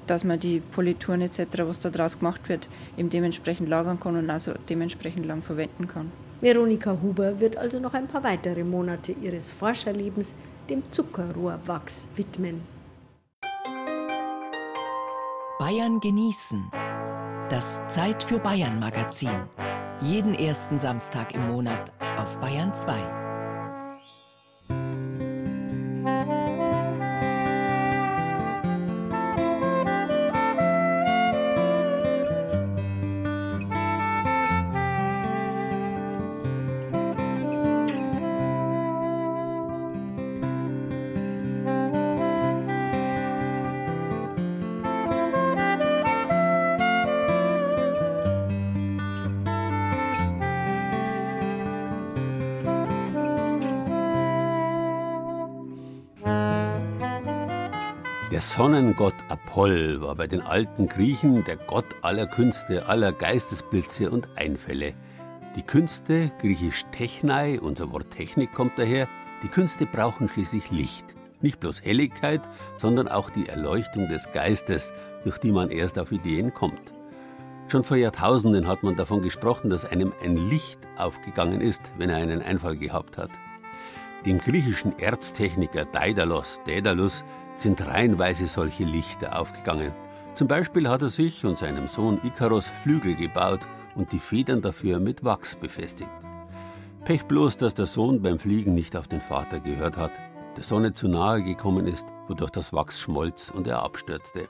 [SPEAKER 14] dass man die Polituren etc., was da draus gemacht wird, eben dementsprechend lagern kann und also dementsprechend lang verwenden kann.
[SPEAKER 13] Veronika Huber wird also noch ein paar weitere Monate ihres Forscherlebens dem Zuckerrohrwachs widmen.
[SPEAKER 1] Bayern genießen. Das Zeit für Bayern Magazin. Jeden ersten Samstag im Monat auf Bayern 2.
[SPEAKER 3] Sonnengott Apoll war bei den alten Griechen der Gott aller Künste, aller Geistesblitze und Einfälle. Die Künste, griechisch Technai, unser Wort Technik kommt daher, die Künste brauchen schließlich Licht. Nicht bloß Helligkeit, sondern auch die Erleuchtung des Geistes, durch die man erst auf Ideen kommt. Schon vor Jahrtausenden hat man davon gesprochen, dass einem ein Licht aufgegangen ist, wenn er einen Einfall gehabt hat. Dem griechischen Erztechniker Daedalus, Daedalus sind reihenweise solche Lichter aufgegangen. Zum Beispiel hat er sich und seinem Sohn Ikarus Flügel gebaut und die Federn dafür mit Wachs befestigt. Pech bloß, dass der Sohn beim Fliegen nicht auf den Vater gehört hat, der Sonne zu nahe gekommen ist, wodurch das Wachs schmolz und er abstürzte.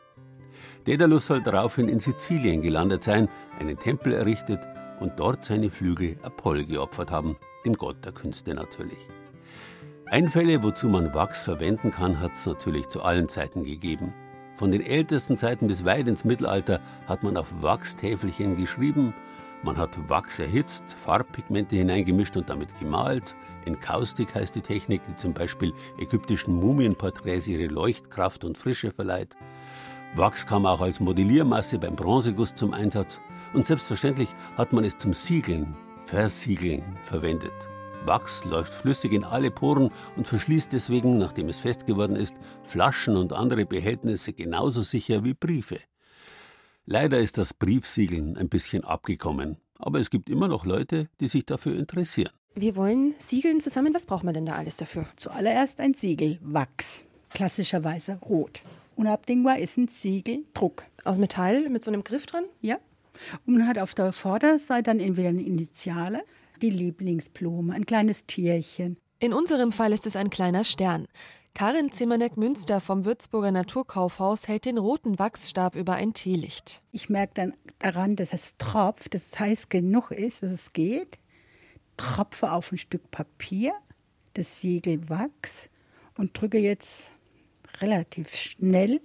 [SPEAKER 3] Daedalus soll daraufhin in Sizilien gelandet sein, einen Tempel errichtet und dort seine Flügel Apoll geopfert haben, dem Gott der Künste natürlich. Einfälle, wozu man Wachs verwenden kann, hat es natürlich zu allen Zeiten gegeben. Von den ältesten Zeiten bis weit ins Mittelalter hat man auf Wachstäfelchen geschrieben, man hat Wachs erhitzt, Farbpigmente hineingemischt und damit gemalt. Enkaustik heißt die Technik, die zum Beispiel ägyptischen Mumienporträts ihre Leuchtkraft und Frische verleiht. Wachs kam auch als Modelliermasse beim Bronzeguss zum Einsatz und selbstverständlich hat man es zum Siegeln, Versiegeln verwendet. Wachs läuft flüssig in alle Poren und verschließt deswegen, nachdem es fest geworden ist, Flaschen und andere Behältnisse genauso sicher wie Briefe. Leider ist das Briefsiegeln ein bisschen abgekommen, aber es gibt immer noch Leute, die sich dafür interessieren.
[SPEAKER 16] Wir wollen siegeln zusammen. Was braucht man denn da alles dafür?
[SPEAKER 17] Zuallererst ein Siegel, Wachs, klassischerweise rot. Unabdingbar ist ein Siegeldruck.
[SPEAKER 16] Aus Metall mit so einem Griff dran?
[SPEAKER 17] Ja. Und man hat auf der Vorderseite dann entweder eine Initiale die Lieblingsblume, ein kleines Tierchen.
[SPEAKER 16] In unserem Fall ist es ein kleiner Stern. Karin Zimmerneck-Münster vom Würzburger Naturkaufhaus hält den roten Wachsstab über ein Teelicht.
[SPEAKER 17] Ich merke dann daran, dass es tropft, dass es heiß genug ist, dass es geht. Tropfe auf ein Stück Papier, das Siegel Wachs und drücke jetzt relativ schnell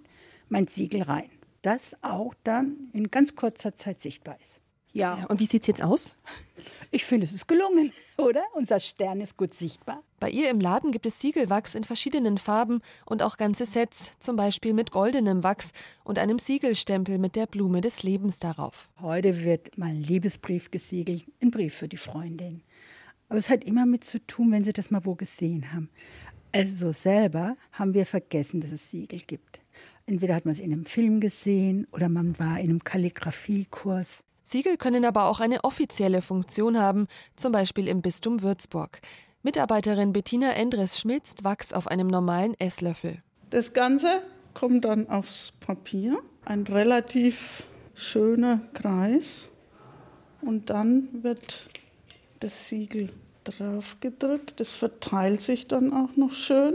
[SPEAKER 17] mein Siegel rein. Das auch dann in ganz kurzer Zeit sichtbar ist.
[SPEAKER 16] Ja. Und wie sieht es jetzt aus?
[SPEAKER 17] Ich finde, es ist gelungen, <laughs> oder? Unser Stern ist gut sichtbar.
[SPEAKER 16] Bei ihr im Laden gibt es Siegelwachs in verschiedenen Farben und auch ganze Sets, zum Beispiel mit goldenem Wachs und einem Siegelstempel mit der Blume des Lebens darauf.
[SPEAKER 17] Heute wird mal ein Liebesbrief gesiegelt, ein Brief für die Freundin. Aber es hat immer mit zu tun, wenn Sie das mal wo gesehen haben. Also selber haben wir vergessen, dass es Siegel gibt. Entweder hat man es in einem Film gesehen oder man war in einem Kalligrafiekurs.
[SPEAKER 16] Siegel können aber auch eine offizielle Funktion haben, zum Beispiel im Bistum Würzburg. Mitarbeiterin Bettina Endres schmilzt Wachs auf einem normalen Esslöffel.
[SPEAKER 18] Das Ganze kommt dann aufs Papier, ein relativ schöner Kreis. Und dann wird das Siegel drauf gedrückt. Das verteilt sich dann auch noch schön.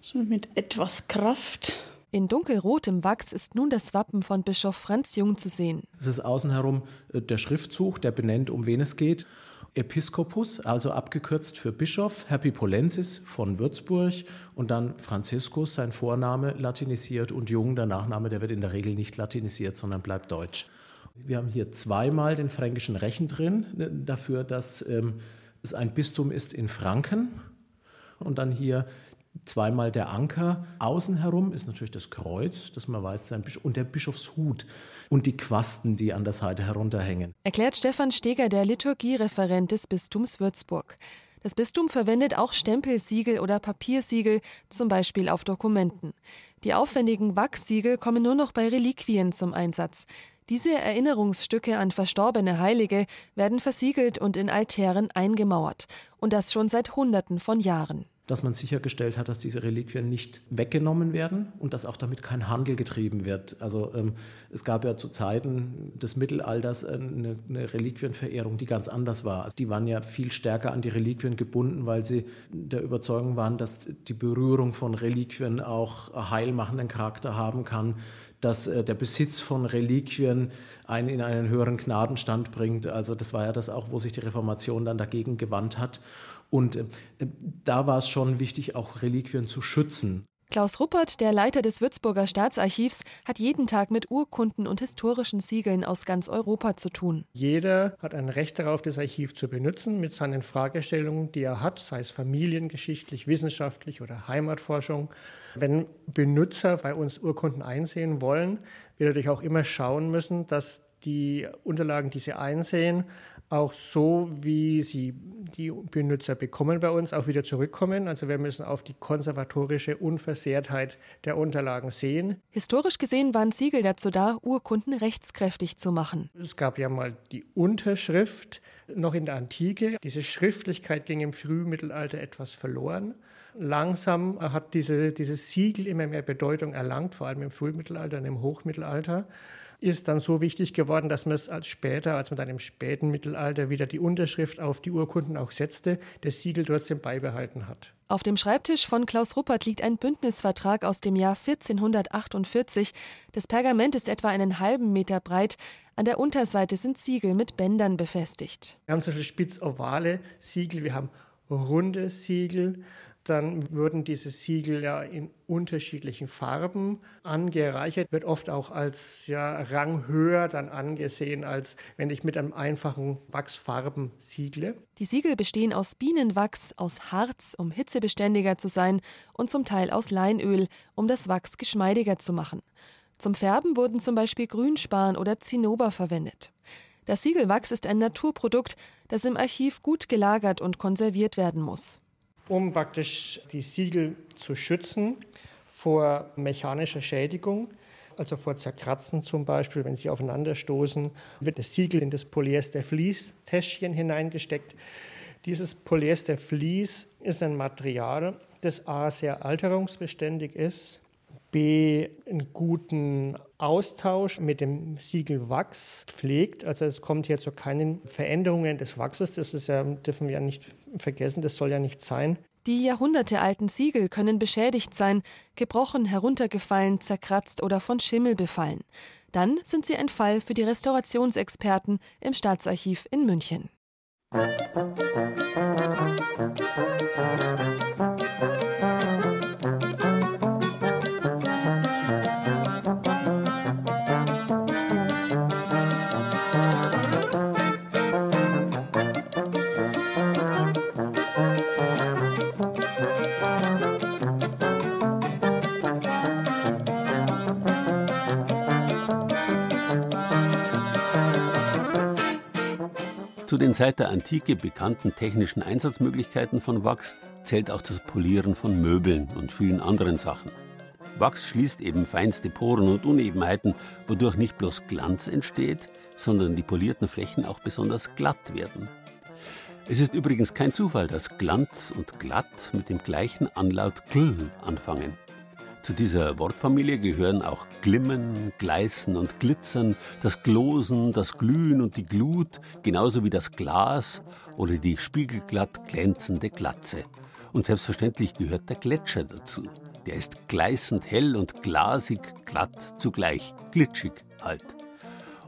[SPEAKER 18] So mit etwas Kraft.
[SPEAKER 16] In dunkelrotem Wachs ist nun das Wappen von Bischof Franz Jung zu sehen.
[SPEAKER 19] Es ist außen herum äh, der Schriftzug, der benennt, um wen es geht. Episcopus, also abgekürzt für Bischof, Herpipolensis von Würzburg und dann Franziskus, sein Vorname latinisiert und Jung, der Nachname, der wird in der Regel nicht latinisiert, sondern bleibt deutsch. Wir haben hier zweimal den fränkischen Rechen drin, ne, dafür, dass ähm, es ein Bistum ist in Franken. Und dann hier zweimal der Anker. Außen herum ist natürlich das Kreuz, das man weiß, sein Bischof, und der Bischofshut und die Quasten, die an der Seite herunterhängen.
[SPEAKER 16] Erklärt Stefan Steger, der Liturgiereferent des Bistums Würzburg. Das Bistum verwendet auch Stempelsiegel oder Papiersiegel, zum Beispiel auf Dokumenten. Die aufwendigen Wachssiegel kommen nur noch bei Reliquien zum Einsatz. Diese Erinnerungsstücke an verstorbene Heilige werden versiegelt und in Altären eingemauert. Und das schon seit Hunderten von Jahren
[SPEAKER 19] dass man sichergestellt hat, dass diese Reliquien nicht weggenommen werden und dass auch damit kein Handel getrieben wird. Also ähm, es gab ja zu Zeiten des Mittelalters eine, eine, Reliquienverehrung, die ganz anders war. Also die waren ja viel stärker an die Reliquien gebunden, weil sie der Überzeugung waren, dass die Berührung von Reliquien auch heilmachenden Charakter haben kann dass äh, der Besitz von Reliquien einen in einen höheren Gnadenstand bringt. Also das war ja das auch, wo sich die Reformation dann dagegen gewandt hat. Und äh, da war es schon wichtig, auch Reliquien zu schützen.
[SPEAKER 16] Klaus Ruppert, der Leiter des Würzburger Staatsarchivs, hat jeden Tag mit Urkunden und historischen Siegeln aus ganz Europa zu tun.
[SPEAKER 20] Jeder hat ein Recht darauf, das Archiv zu benutzen mit seinen Fragestellungen, die er hat, sei es familiengeschichtlich, wissenschaftlich oder Heimatforschung. Wenn Benutzer bei uns Urkunden einsehen wollen, wird natürlich auch immer schauen müssen, dass die Unterlagen, die sie einsehen, auch so, wie sie die Benutzer bekommen bei uns, auch wieder zurückkommen. Also wir müssen auf die konservatorische Unversehrtheit der Unterlagen sehen.
[SPEAKER 16] Historisch gesehen waren Siegel dazu da, Urkunden rechtskräftig zu machen.
[SPEAKER 20] Es gab ja mal die Unterschrift noch in der Antike. Diese Schriftlichkeit ging im Frühmittelalter etwas verloren. Langsam hat diese, dieses Siegel immer mehr Bedeutung erlangt, vor allem im Frühmittelalter und im Hochmittelalter ist dann so wichtig geworden, dass man es als später, als man dann im späten Mittelalter wieder die Unterschrift auf die Urkunden auch setzte, das Siegel trotzdem beibehalten hat.
[SPEAKER 16] Auf dem Schreibtisch von Klaus Ruppert liegt ein Bündnisvertrag aus dem Jahr 1448. Das Pergament ist etwa einen halben Meter breit. An der Unterseite sind Siegel mit Bändern befestigt.
[SPEAKER 20] Wir haben zum Beispiel spitz-ovale Siegel, wir haben runde Siegel, dann würden diese Siegel ja in unterschiedlichen Farben angereichert, wird oft auch als ja, Rang höher dann angesehen, als wenn ich mit einem einfachen Wachsfarben siegle.
[SPEAKER 16] Die Siegel bestehen aus Bienenwachs, aus Harz, um hitzebeständiger zu sein, und zum Teil aus Leinöl, um das Wachs geschmeidiger zu machen. Zum Färben wurden zum Beispiel Grünspan oder Zinnober verwendet. Das Siegelwachs ist ein Naturprodukt, das im Archiv gut gelagert und konserviert werden muss
[SPEAKER 20] um praktisch die Siegel zu schützen vor mechanischer Schädigung, also vor Zerkratzen zum Beispiel, wenn sie aufeinanderstoßen, wird das Siegel in das Polyester-Vlies-Täschchen hineingesteckt. Dieses Polyester-Vlies ist ein Material, das A sehr alterungsbeständig ist, B einen guten Austausch mit dem Siegelwachs pflegt. Also es kommt hier zu keinen Veränderungen des Wachses. Das ist ja, dürfen wir ja nicht vergessen, das soll ja nicht sein.
[SPEAKER 16] Die jahrhundertealten Siegel können beschädigt sein, gebrochen, heruntergefallen, zerkratzt oder von Schimmel befallen. Dann sind sie ein Fall für die Restaurationsexperten im Staatsarchiv in München. Musik
[SPEAKER 3] Zu den seit der Antike bekannten technischen Einsatzmöglichkeiten von Wachs zählt auch das Polieren von Möbeln und vielen anderen Sachen. Wachs schließt eben feinste Poren und Unebenheiten, wodurch nicht bloß Glanz entsteht, sondern die polierten Flächen auch besonders glatt werden. Es ist übrigens kein Zufall, dass Glanz und glatt mit dem gleichen Anlaut gl anfangen. Zu dieser Wortfamilie gehören auch Glimmen, Gleißen und Glitzern, das Glosen, das Glühen und die Glut, genauso wie das Glas oder die spiegelglatt glänzende Glatze. Und selbstverständlich gehört der Gletscher dazu. Der ist gleißend hell und glasig glatt zugleich, glitschig halt.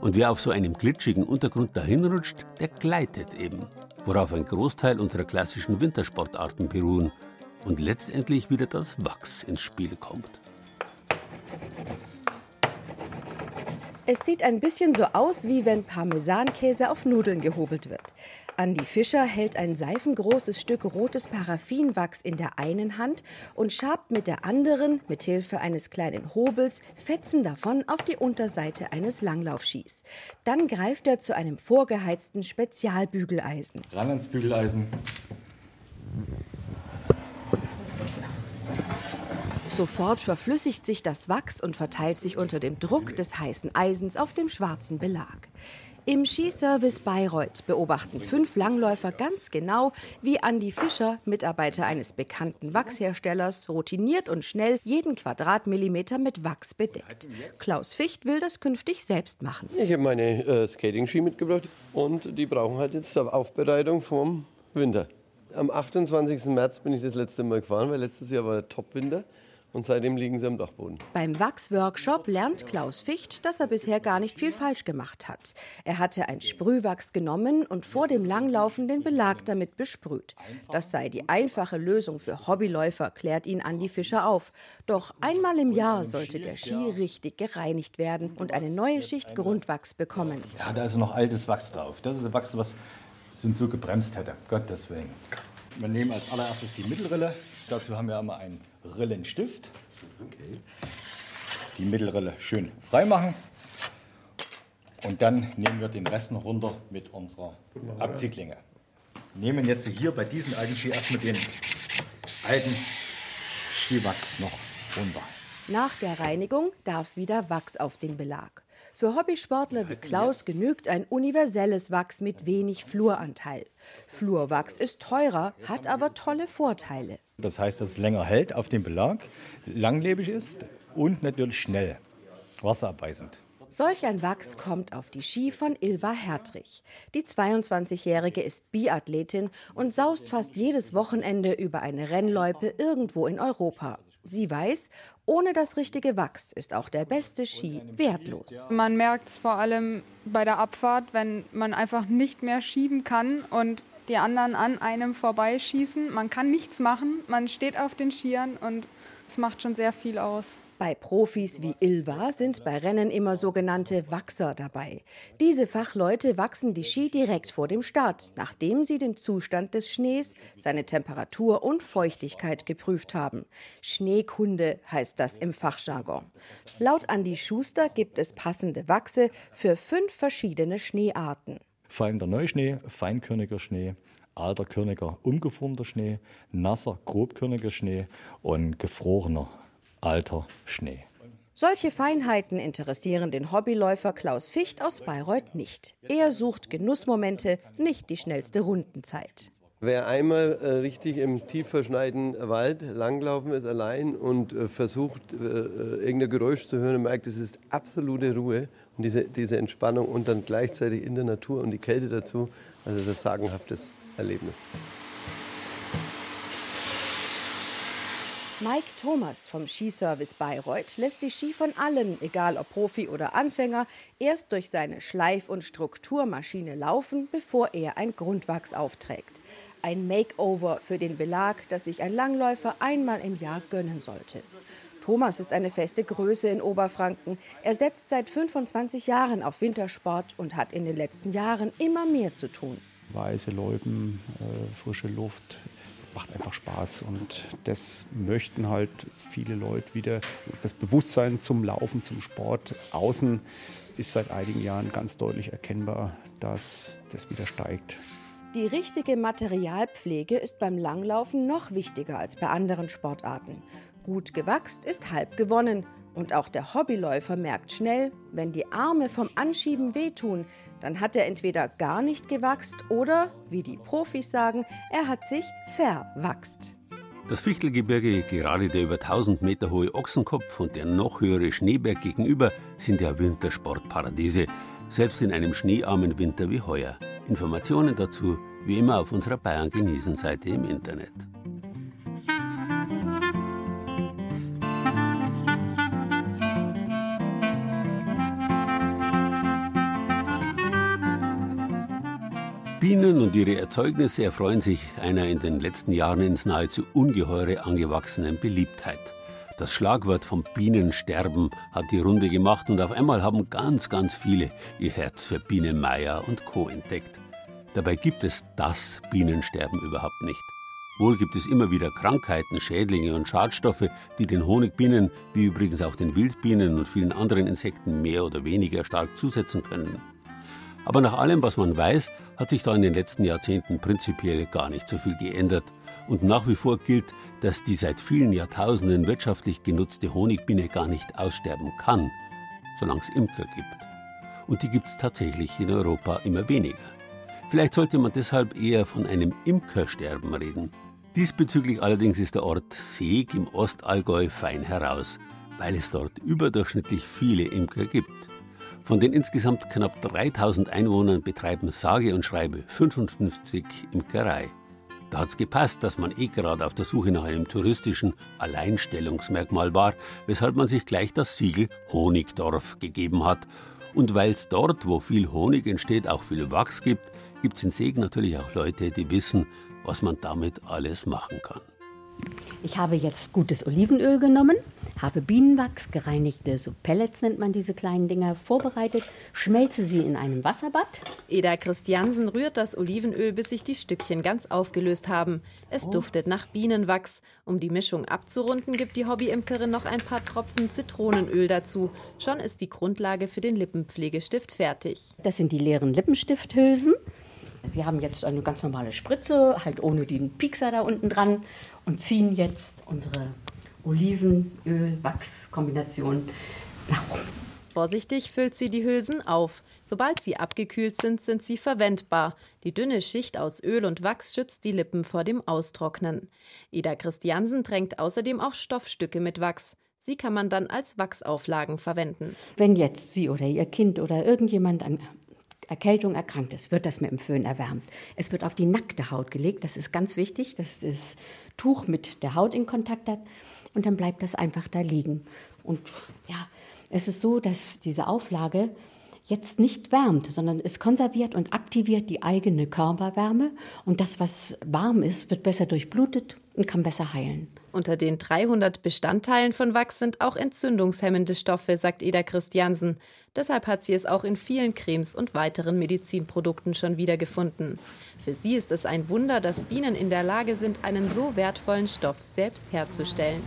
[SPEAKER 3] Und wer auf so einem glitschigen Untergrund dahinrutscht, der gleitet eben. worauf ein Großteil unserer klassischen Wintersportarten beruhen und letztendlich wieder das Wachs ins Spiel kommt.
[SPEAKER 21] Es sieht ein bisschen so aus, wie wenn Parmesankäse auf Nudeln gehobelt wird. Andi Fischer hält ein seifengroßes Stück rotes Paraffinwachs in der einen Hand und schabt mit der anderen, mit Hilfe eines kleinen Hobels, Fetzen davon auf die Unterseite eines Langlaufskis. Dann greift er zu einem vorgeheizten Spezialbügeleisen.
[SPEAKER 22] Ran ans Bügeleisen.
[SPEAKER 21] Sofort verflüssigt sich das Wachs und verteilt sich unter dem Druck des heißen Eisens auf dem schwarzen Belag. Im Skiservice Bayreuth beobachten fünf Langläufer ganz genau, wie Andi Fischer, Mitarbeiter eines bekannten Wachsherstellers, routiniert und schnell jeden Quadratmillimeter mit Wachs bedeckt. Klaus Ficht will das künftig selbst machen.
[SPEAKER 23] Ich habe meine äh, Skating-Ski mitgebracht und die brauchen halt jetzt zur Aufbereitung vom Winter. Am 28. März bin ich das letzte Mal gefahren, weil letztes Jahr war der Top-Winter und seitdem liegen sie am Dachboden.
[SPEAKER 21] Beim Wachsworkshop lernt Klaus Ficht, dass er bisher gar nicht viel falsch gemacht hat. Er hatte ein Sprühwachs genommen und vor dem Langlaufen den Belag damit besprüht. Das sei die einfache Lösung für Hobbyläufer, klärt ihn Andi Fischer auf. Doch einmal im Jahr sollte der Ski richtig gereinigt werden und eine neue Schicht Grundwachs bekommen.
[SPEAKER 22] Ja, da ist noch altes Wachs drauf. Das ist ein Wachs, was uns so gebremst hätte. Gottes Willen. Wir nehmen als allererstes die Mittelrille. Dazu haben wir immer einen Rillenstift. Okay. Die Mittelrille schön frei machen. Und dann nehmen wir den Rest noch runter mit unserer Abziehklinge. Nehmen jetzt hier bei diesem alten Ski erstmal den alten Skiwachs noch runter.
[SPEAKER 21] Nach der Reinigung darf wieder Wachs auf den Belag. Für Hobbysportler wie Klaus genügt ein universelles Wachs mit wenig Fluoranteil. Fluorwachs ist teurer, hat aber tolle Vorteile.
[SPEAKER 22] Das heißt, dass es länger hält auf dem Belag, langlebig ist und natürlich schnell, wasserabweisend.
[SPEAKER 21] Solch ein Wachs kommt auf die Ski von Ilva Hertrich. Die 22-Jährige ist Biathletin und saust fast jedes Wochenende über eine Rennloipe irgendwo in Europa. Sie weiß, ohne das richtige Wachs ist auch der beste Ski wertlos.
[SPEAKER 24] Man merkt es vor allem bei der Abfahrt, wenn man einfach nicht mehr schieben kann und die anderen an einem vorbeischießen. Man kann nichts machen, man steht auf den Skiern und es macht schon sehr viel aus.
[SPEAKER 21] Bei Profis wie Ilva sind bei Rennen immer sogenannte Wachser dabei. Diese Fachleute wachsen die Ski direkt vor dem Start, nachdem sie den Zustand des Schnees, seine Temperatur und Feuchtigkeit geprüft haben. Schneekunde heißt das im Fachjargon. Laut Andi Schuster gibt es passende Wachse für fünf verschiedene Schneearten.
[SPEAKER 22] Fallender Neuschnee, feinkörniger Schnee, alter körniger, umgeformter Schnee, nasser, grobkörniger Schnee und gefrorener alter Schnee.
[SPEAKER 21] Solche Feinheiten interessieren den Hobbyläufer Klaus Ficht aus Bayreuth nicht. Er sucht Genussmomente, nicht die schnellste Rundenzeit.
[SPEAKER 23] Wer einmal äh, richtig im tief verschneiten Wald langlaufen ist allein und äh, versucht, äh, äh irgendein Geräusch zu hören, merkt, es ist absolute Ruhe und diese, diese Entspannung und dann gleichzeitig in der Natur und die Kälte dazu. Also das sagenhaftes Erlebnis.
[SPEAKER 21] Mike Thomas vom Skiservice Bayreuth lässt die Ski von allen, egal ob Profi oder Anfänger, erst durch seine Schleif- und Strukturmaschine laufen, bevor er ein Grundwachs aufträgt. Ein Makeover für den Belag, das sich ein Langläufer einmal im Jahr gönnen sollte. Thomas ist eine feste Größe in Oberfranken. Er setzt seit 25 Jahren auf Wintersport und hat in den letzten Jahren immer mehr zu tun.
[SPEAKER 25] Weiße Loipen, äh, frische Luft, macht einfach Spaß. Und das möchten halt viele Leute wieder. Das Bewusstsein zum Laufen, zum Sport außen ist seit einigen Jahren ganz deutlich erkennbar, dass das wieder steigt.
[SPEAKER 21] Die richtige Materialpflege ist beim Langlaufen noch wichtiger als bei anderen Sportarten. Gut gewachst ist halb gewonnen. Und auch der Hobbyläufer merkt schnell, wenn die Arme vom Anschieben wehtun, dann hat er entweder gar nicht gewachst oder, wie die Profis sagen, er hat sich verwachst.
[SPEAKER 3] Das Fichtelgebirge, gerade der über 1000 Meter hohe Ochsenkopf und der noch höhere Schneeberg gegenüber, sind ja Wintersportparadiese, selbst in einem schneearmen Winter wie heuer. Informationen dazu wie immer auf unserer Bayern genießen Seite im Internet. Bienen und ihre Erzeugnisse erfreuen sich einer in den letzten Jahren ins nahezu ungeheure angewachsenen Beliebtheit. Das Schlagwort vom Bienensterben hat die Runde gemacht und auf einmal haben ganz, ganz viele ihr Herz für Biene Meier und Co. entdeckt. Dabei gibt es das Bienensterben überhaupt nicht. Wohl gibt es immer wieder Krankheiten, Schädlinge und Schadstoffe, die den Honigbienen, wie übrigens auch den Wildbienen und vielen anderen Insekten mehr oder weniger stark zusetzen können. Aber nach allem, was man weiß, hat sich da in den letzten Jahrzehnten prinzipiell gar nicht so viel geändert. Und nach wie vor gilt, dass die seit vielen Jahrtausenden wirtschaftlich genutzte Honigbiene gar nicht aussterben kann, solange es Imker gibt. Und die gibt es tatsächlich in Europa immer weniger. Vielleicht sollte man deshalb eher von einem Imkersterben reden. Diesbezüglich allerdings ist der Ort Seeg im Ostallgäu fein heraus, weil es dort überdurchschnittlich viele Imker gibt. Von den insgesamt knapp 3000 Einwohnern betreiben sage und schreibe 55 Imkerei. Da hat's gepasst, dass man eh gerade auf der Suche nach einem touristischen Alleinstellungsmerkmal war, weshalb man sich gleich das Siegel Honigdorf gegeben hat. Und weil's dort, wo viel Honig entsteht, auch viel Wachs gibt, gibt's in Segen natürlich auch Leute, die wissen, was man damit alles machen kann.
[SPEAKER 26] Ich habe jetzt gutes Olivenöl genommen, habe Bienenwachs, gereinigte so Pellets nennt man diese kleinen Dinger, vorbereitet, schmelze sie in einem Wasserbad.
[SPEAKER 27] Eda Christiansen rührt das Olivenöl, bis sich die Stückchen ganz aufgelöst haben. Es oh. duftet nach Bienenwachs. Um die Mischung abzurunden, gibt die Hobbyimkerin noch ein paar Tropfen Zitronenöl dazu. Schon ist die Grundlage für den Lippenpflegestift fertig.
[SPEAKER 26] Das sind die leeren Lippenstifthülsen. Sie haben jetzt eine ganz normale Spritze, halt ohne den Piekser da unten dran und ziehen jetzt unsere Olivenöl-Wachs-Kombination nach oben.
[SPEAKER 27] Vorsichtig füllt sie die Hülsen auf. Sobald sie abgekühlt sind, sind sie verwendbar. Die dünne Schicht aus Öl und Wachs schützt die Lippen vor dem Austrocknen. Ida Christiansen tränkt außerdem auch Stoffstücke mit Wachs. Sie kann man dann als Wachsauflagen verwenden.
[SPEAKER 26] Wenn jetzt Sie oder Ihr Kind oder irgendjemand an Erkältung erkrankt ist, wird das mit dem Föhn erwärmt. Es wird auf die nackte Haut gelegt. Das ist ganz wichtig, dass das Tuch mit der Haut in Kontakt hat. Und dann bleibt das einfach da liegen. Und ja, es ist so, dass diese Auflage jetzt nicht wärmt, sondern es konserviert und aktiviert die eigene Körperwärme. Und das, was warm ist, wird besser durchblutet und kann besser heilen.
[SPEAKER 27] Unter den 300 Bestandteilen von Wachs sind auch entzündungshemmende Stoffe, sagt Eda Christiansen. Deshalb hat sie es auch in vielen Cremes und weiteren Medizinprodukten schon wiedergefunden. Für sie ist es ein Wunder, dass Bienen in der Lage sind, einen so wertvollen Stoff selbst herzustellen.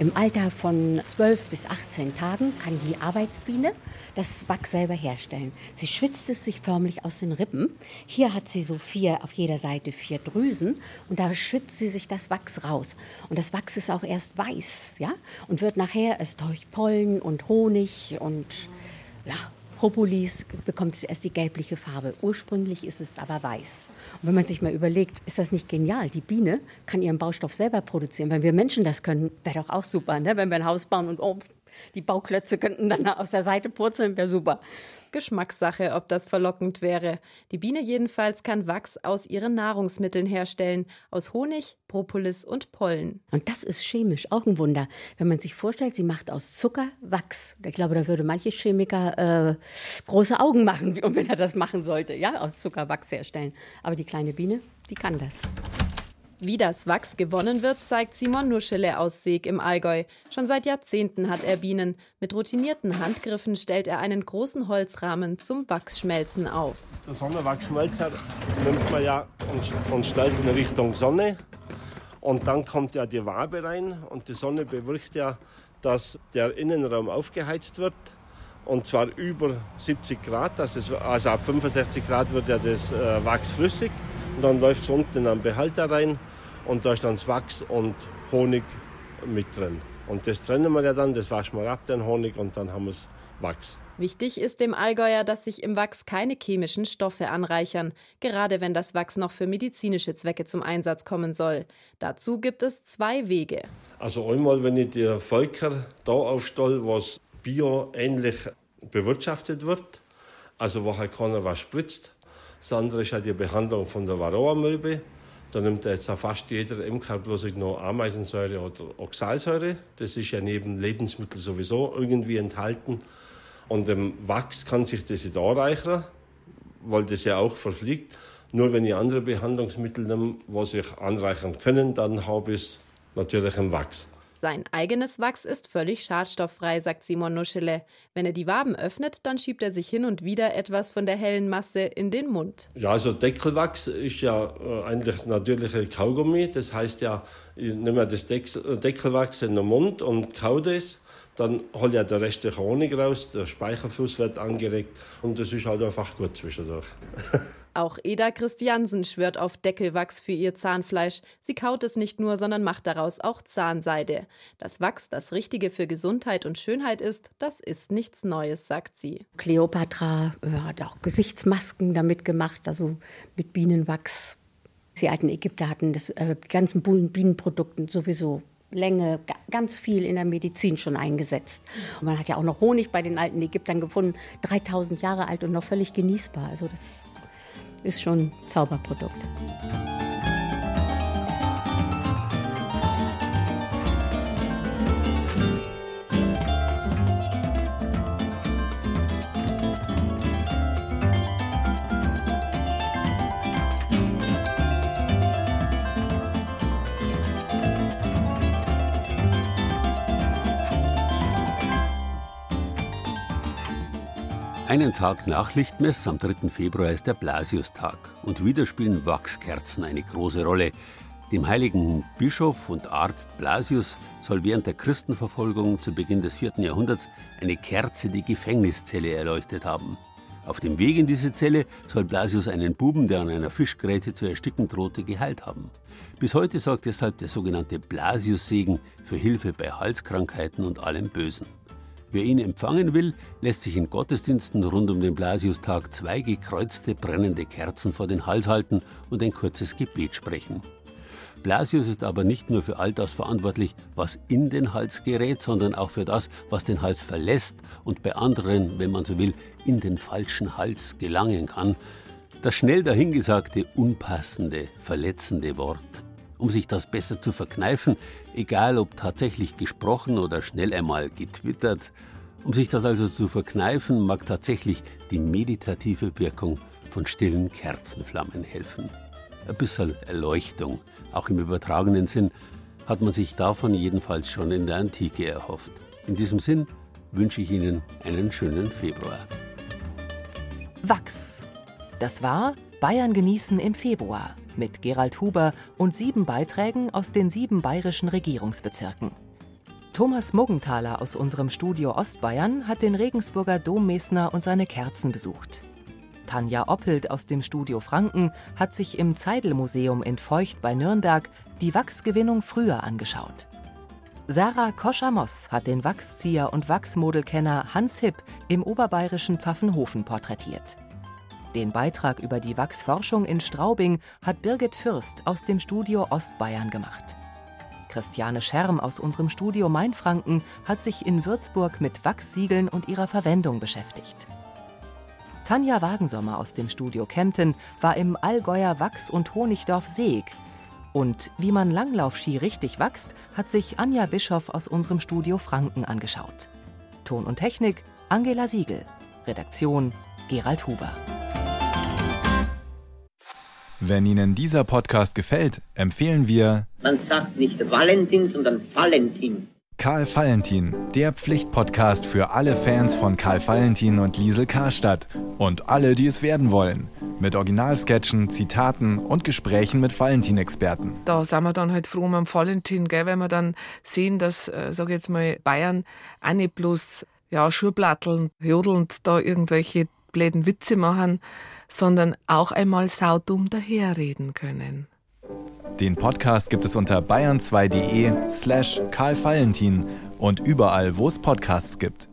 [SPEAKER 26] Im Alter von 12 bis 18 Tagen kann die Arbeitsbiene das Wachs selber herstellen. Sie schwitzt es sich förmlich aus den Rippen. Hier hat sie so vier, auf jeder Seite vier Drüsen und da schwitzt sie sich das Wachs raus. Und das Wachs ist auch erst weiß, ja, und wird nachher erst durch Pollen und Honig und ja, Propolis bekommt es erst die gelbliche Farbe. Ursprünglich ist es aber weiß. Und wenn man sich mal überlegt, ist das nicht genial? Die Biene kann ihren Baustoff selber produzieren. Wenn wir Menschen das können, wäre doch auch super, ne? wenn wir ein Haus bauen und oh, die Bauklötze könnten dann aus der Seite purzeln, wäre super.
[SPEAKER 27] Geschmackssache, ob das verlockend wäre. Die Biene jedenfalls kann Wachs aus ihren Nahrungsmitteln herstellen, aus Honig, Propolis und Pollen.
[SPEAKER 26] Und das ist chemisch auch ein Wunder. Wenn man sich vorstellt, sie macht aus Zucker Wachs. Ich glaube, da würde manche Chemiker äh, große Augen machen, <laughs> wenn er das machen sollte, ja, aus Zucker Wachs herstellen. Aber die kleine Biene, die kann das.
[SPEAKER 27] Wie das Wachs gewonnen wird, zeigt Simon Nuschele aus Seeg im Allgäu. Schon seit Jahrzehnten hat er Bienen. Mit routinierten Handgriffen stellt er einen großen Holzrahmen zum Wachsschmelzen auf.
[SPEAKER 28] Der Sonnenwachsschmelzer nimmt man ja und, und stellt in Richtung Sonne. Und dann kommt ja die Wabe rein und die Sonne bewirkt ja, dass der Innenraum aufgeheizt wird. Und zwar über 70 Grad, also ab 65 Grad wird ja das äh, Wachs flüssig. Und dann läuft es unten in einen Behälter rein und da ist dann das Wachs und Honig mit drin. Und das trennen wir ja dann, das waschen wir ab, den Honig, und dann haben wir das Wachs.
[SPEAKER 27] Wichtig ist dem Allgäuer, dass sich im Wachs keine chemischen Stoffe anreichern, gerade wenn das Wachs noch für medizinische Zwecke zum Einsatz kommen soll. Dazu gibt es zwei Wege.
[SPEAKER 28] Also einmal, wenn ich die Völker da aufstelle, was bioähnlich bewirtschaftet wird, also wo halt keiner was spritzt. Das andere ist halt die Behandlung von der Varroa-Milbe. Da nimmt jetzt auch fast jeder Imker bloß noch Ameisensäure oder Oxalsäure. Das ist ja neben Lebensmitteln sowieso irgendwie enthalten. Und im Wachs kann sich das da reichern, weil das ja auch verfliegt. Nur wenn ich andere Behandlungsmittel nehme, was ich anreichern können, dann habe ich natürlich einen Wachs.
[SPEAKER 27] Sein eigenes Wachs ist völlig schadstofffrei, sagt Simon Nuschele. Wenn er die Waben öffnet, dann schiebt er sich hin und wieder etwas von der hellen Masse in den Mund.
[SPEAKER 28] Ja, also Deckelwachs ist ja äh, eigentlich natürliche Kaugummi. Das heißt ja, ich nehme das Deckelwachs in den Mund und kau das. Dann hole ich der Rest der Honig raus, der Speicherfluss wird angeregt und das ist halt einfach gut zwischendurch. <laughs>
[SPEAKER 27] Auch Eda Christiansen schwört auf Deckelwachs für ihr Zahnfleisch. Sie kaut es nicht nur, sondern macht daraus auch Zahnseide. Das Wachs, das Richtige für Gesundheit und Schönheit ist, das ist nichts Neues, sagt sie.
[SPEAKER 26] Kleopatra äh, hat auch Gesichtsmasken damit gemacht, also mit Bienenwachs. Die alten Ägypter hatten das, äh, die ganzen Bienenprodukten sowieso Länge, ganz viel in der Medizin schon eingesetzt. Und man hat ja auch noch Honig bei den alten Ägyptern gefunden, 3000 Jahre alt und noch völlig genießbar. Also das ist schon ein Zauberprodukt.
[SPEAKER 3] Einen Tag nach Lichtmess, am 3. Februar, ist der Blasiustag. Und wieder spielen Wachskerzen eine große Rolle. Dem heiligen Bischof und Arzt Blasius soll während der Christenverfolgung zu Beginn des 4. Jahrhunderts eine Kerze die Gefängniszelle erleuchtet haben. Auf dem Weg in diese Zelle soll Blasius einen Buben, der an einer Fischgräte zu ersticken drohte, geheilt haben. Bis heute sorgt deshalb der sogenannte Blasiussegen für Hilfe bei Halskrankheiten und allem Bösen. Wer ihn empfangen will, lässt sich in Gottesdiensten rund um den Blasiustag zwei gekreuzte brennende Kerzen vor den Hals halten und ein kurzes Gebet sprechen. Blasius ist aber nicht nur für all das verantwortlich, was in den Hals gerät, sondern auch für das, was den Hals verlässt und bei anderen, wenn man so will, in den falschen Hals gelangen kann. Das schnell dahingesagte, unpassende, verletzende Wort. Um sich das besser zu verkneifen, egal ob tatsächlich gesprochen oder schnell einmal getwittert, um sich das also zu verkneifen, mag tatsächlich die meditative Wirkung von stillen Kerzenflammen helfen. Ein bisschen Erleuchtung, auch im übertragenen Sinn, hat man sich davon jedenfalls schon in der Antike erhofft. In diesem Sinn wünsche ich Ihnen einen schönen Februar.
[SPEAKER 2] Wachs. Das war Bayern genießen im Februar mit Gerald Huber und sieben Beiträgen aus den sieben bayerischen Regierungsbezirken. Thomas Muggenthaler aus unserem Studio Ostbayern hat den Regensburger Dommesner und seine Kerzen besucht. Tanja Oppelt aus dem Studio Franken hat sich im Zeidel-Museum in Feucht bei Nürnberg die Wachsgewinnung früher angeschaut. Sarah Koschamos hat den Wachszieher und Wachsmodelkenner Hans Hipp im oberbayerischen Pfaffenhofen porträtiert. Den Beitrag über die Wachsforschung in Straubing hat Birgit Fürst aus dem Studio Ostbayern gemacht. Christiane Scherm aus unserem Studio Mainfranken hat sich in Würzburg mit Wachssiegeln und ihrer Verwendung beschäftigt. Tanja Wagensommer aus dem Studio Kempten war im Allgäuer Wachs- und Honigdorf Seeg. Und wie man Langlaufski richtig wächst, hat sich Anja Bischoff aus unserem Studio Franken angeschaut. Ton und Technik Angela Siegel. Redaktion Gerald Huber.
[SPEAKER 29] Wenn Ihnen dieser Podcast gefällt, empfehlen wir
[SPEAKER 30] Man sagt nicht Valentin, sondern Valentin.
[SPEAKER 29] Karl Valentin, der Pflichtpodcast für alle Fans von Karl Valentin und Liesel Karstadt und alle, die es werden wollen. Mit Originalsketchen, Zitaten und Gesprächen mit Valentin-Experten.
[SPEAKER 31] Da sind wir dann halt froh um Valentin, gell, weil wir dann sehen, dass, äh, sag ich jetzt mal, Bayern auch nicht bloß ja, Schurplatteln, jodelnd da irgendwelche bläden Witze machen, sondern auch einmal saudumm daherreden können.
[SPEAKER 29] Den Podcast gibt es unter bayern2.de slash Karl Valentin und überall, wo es Podcasts gibt.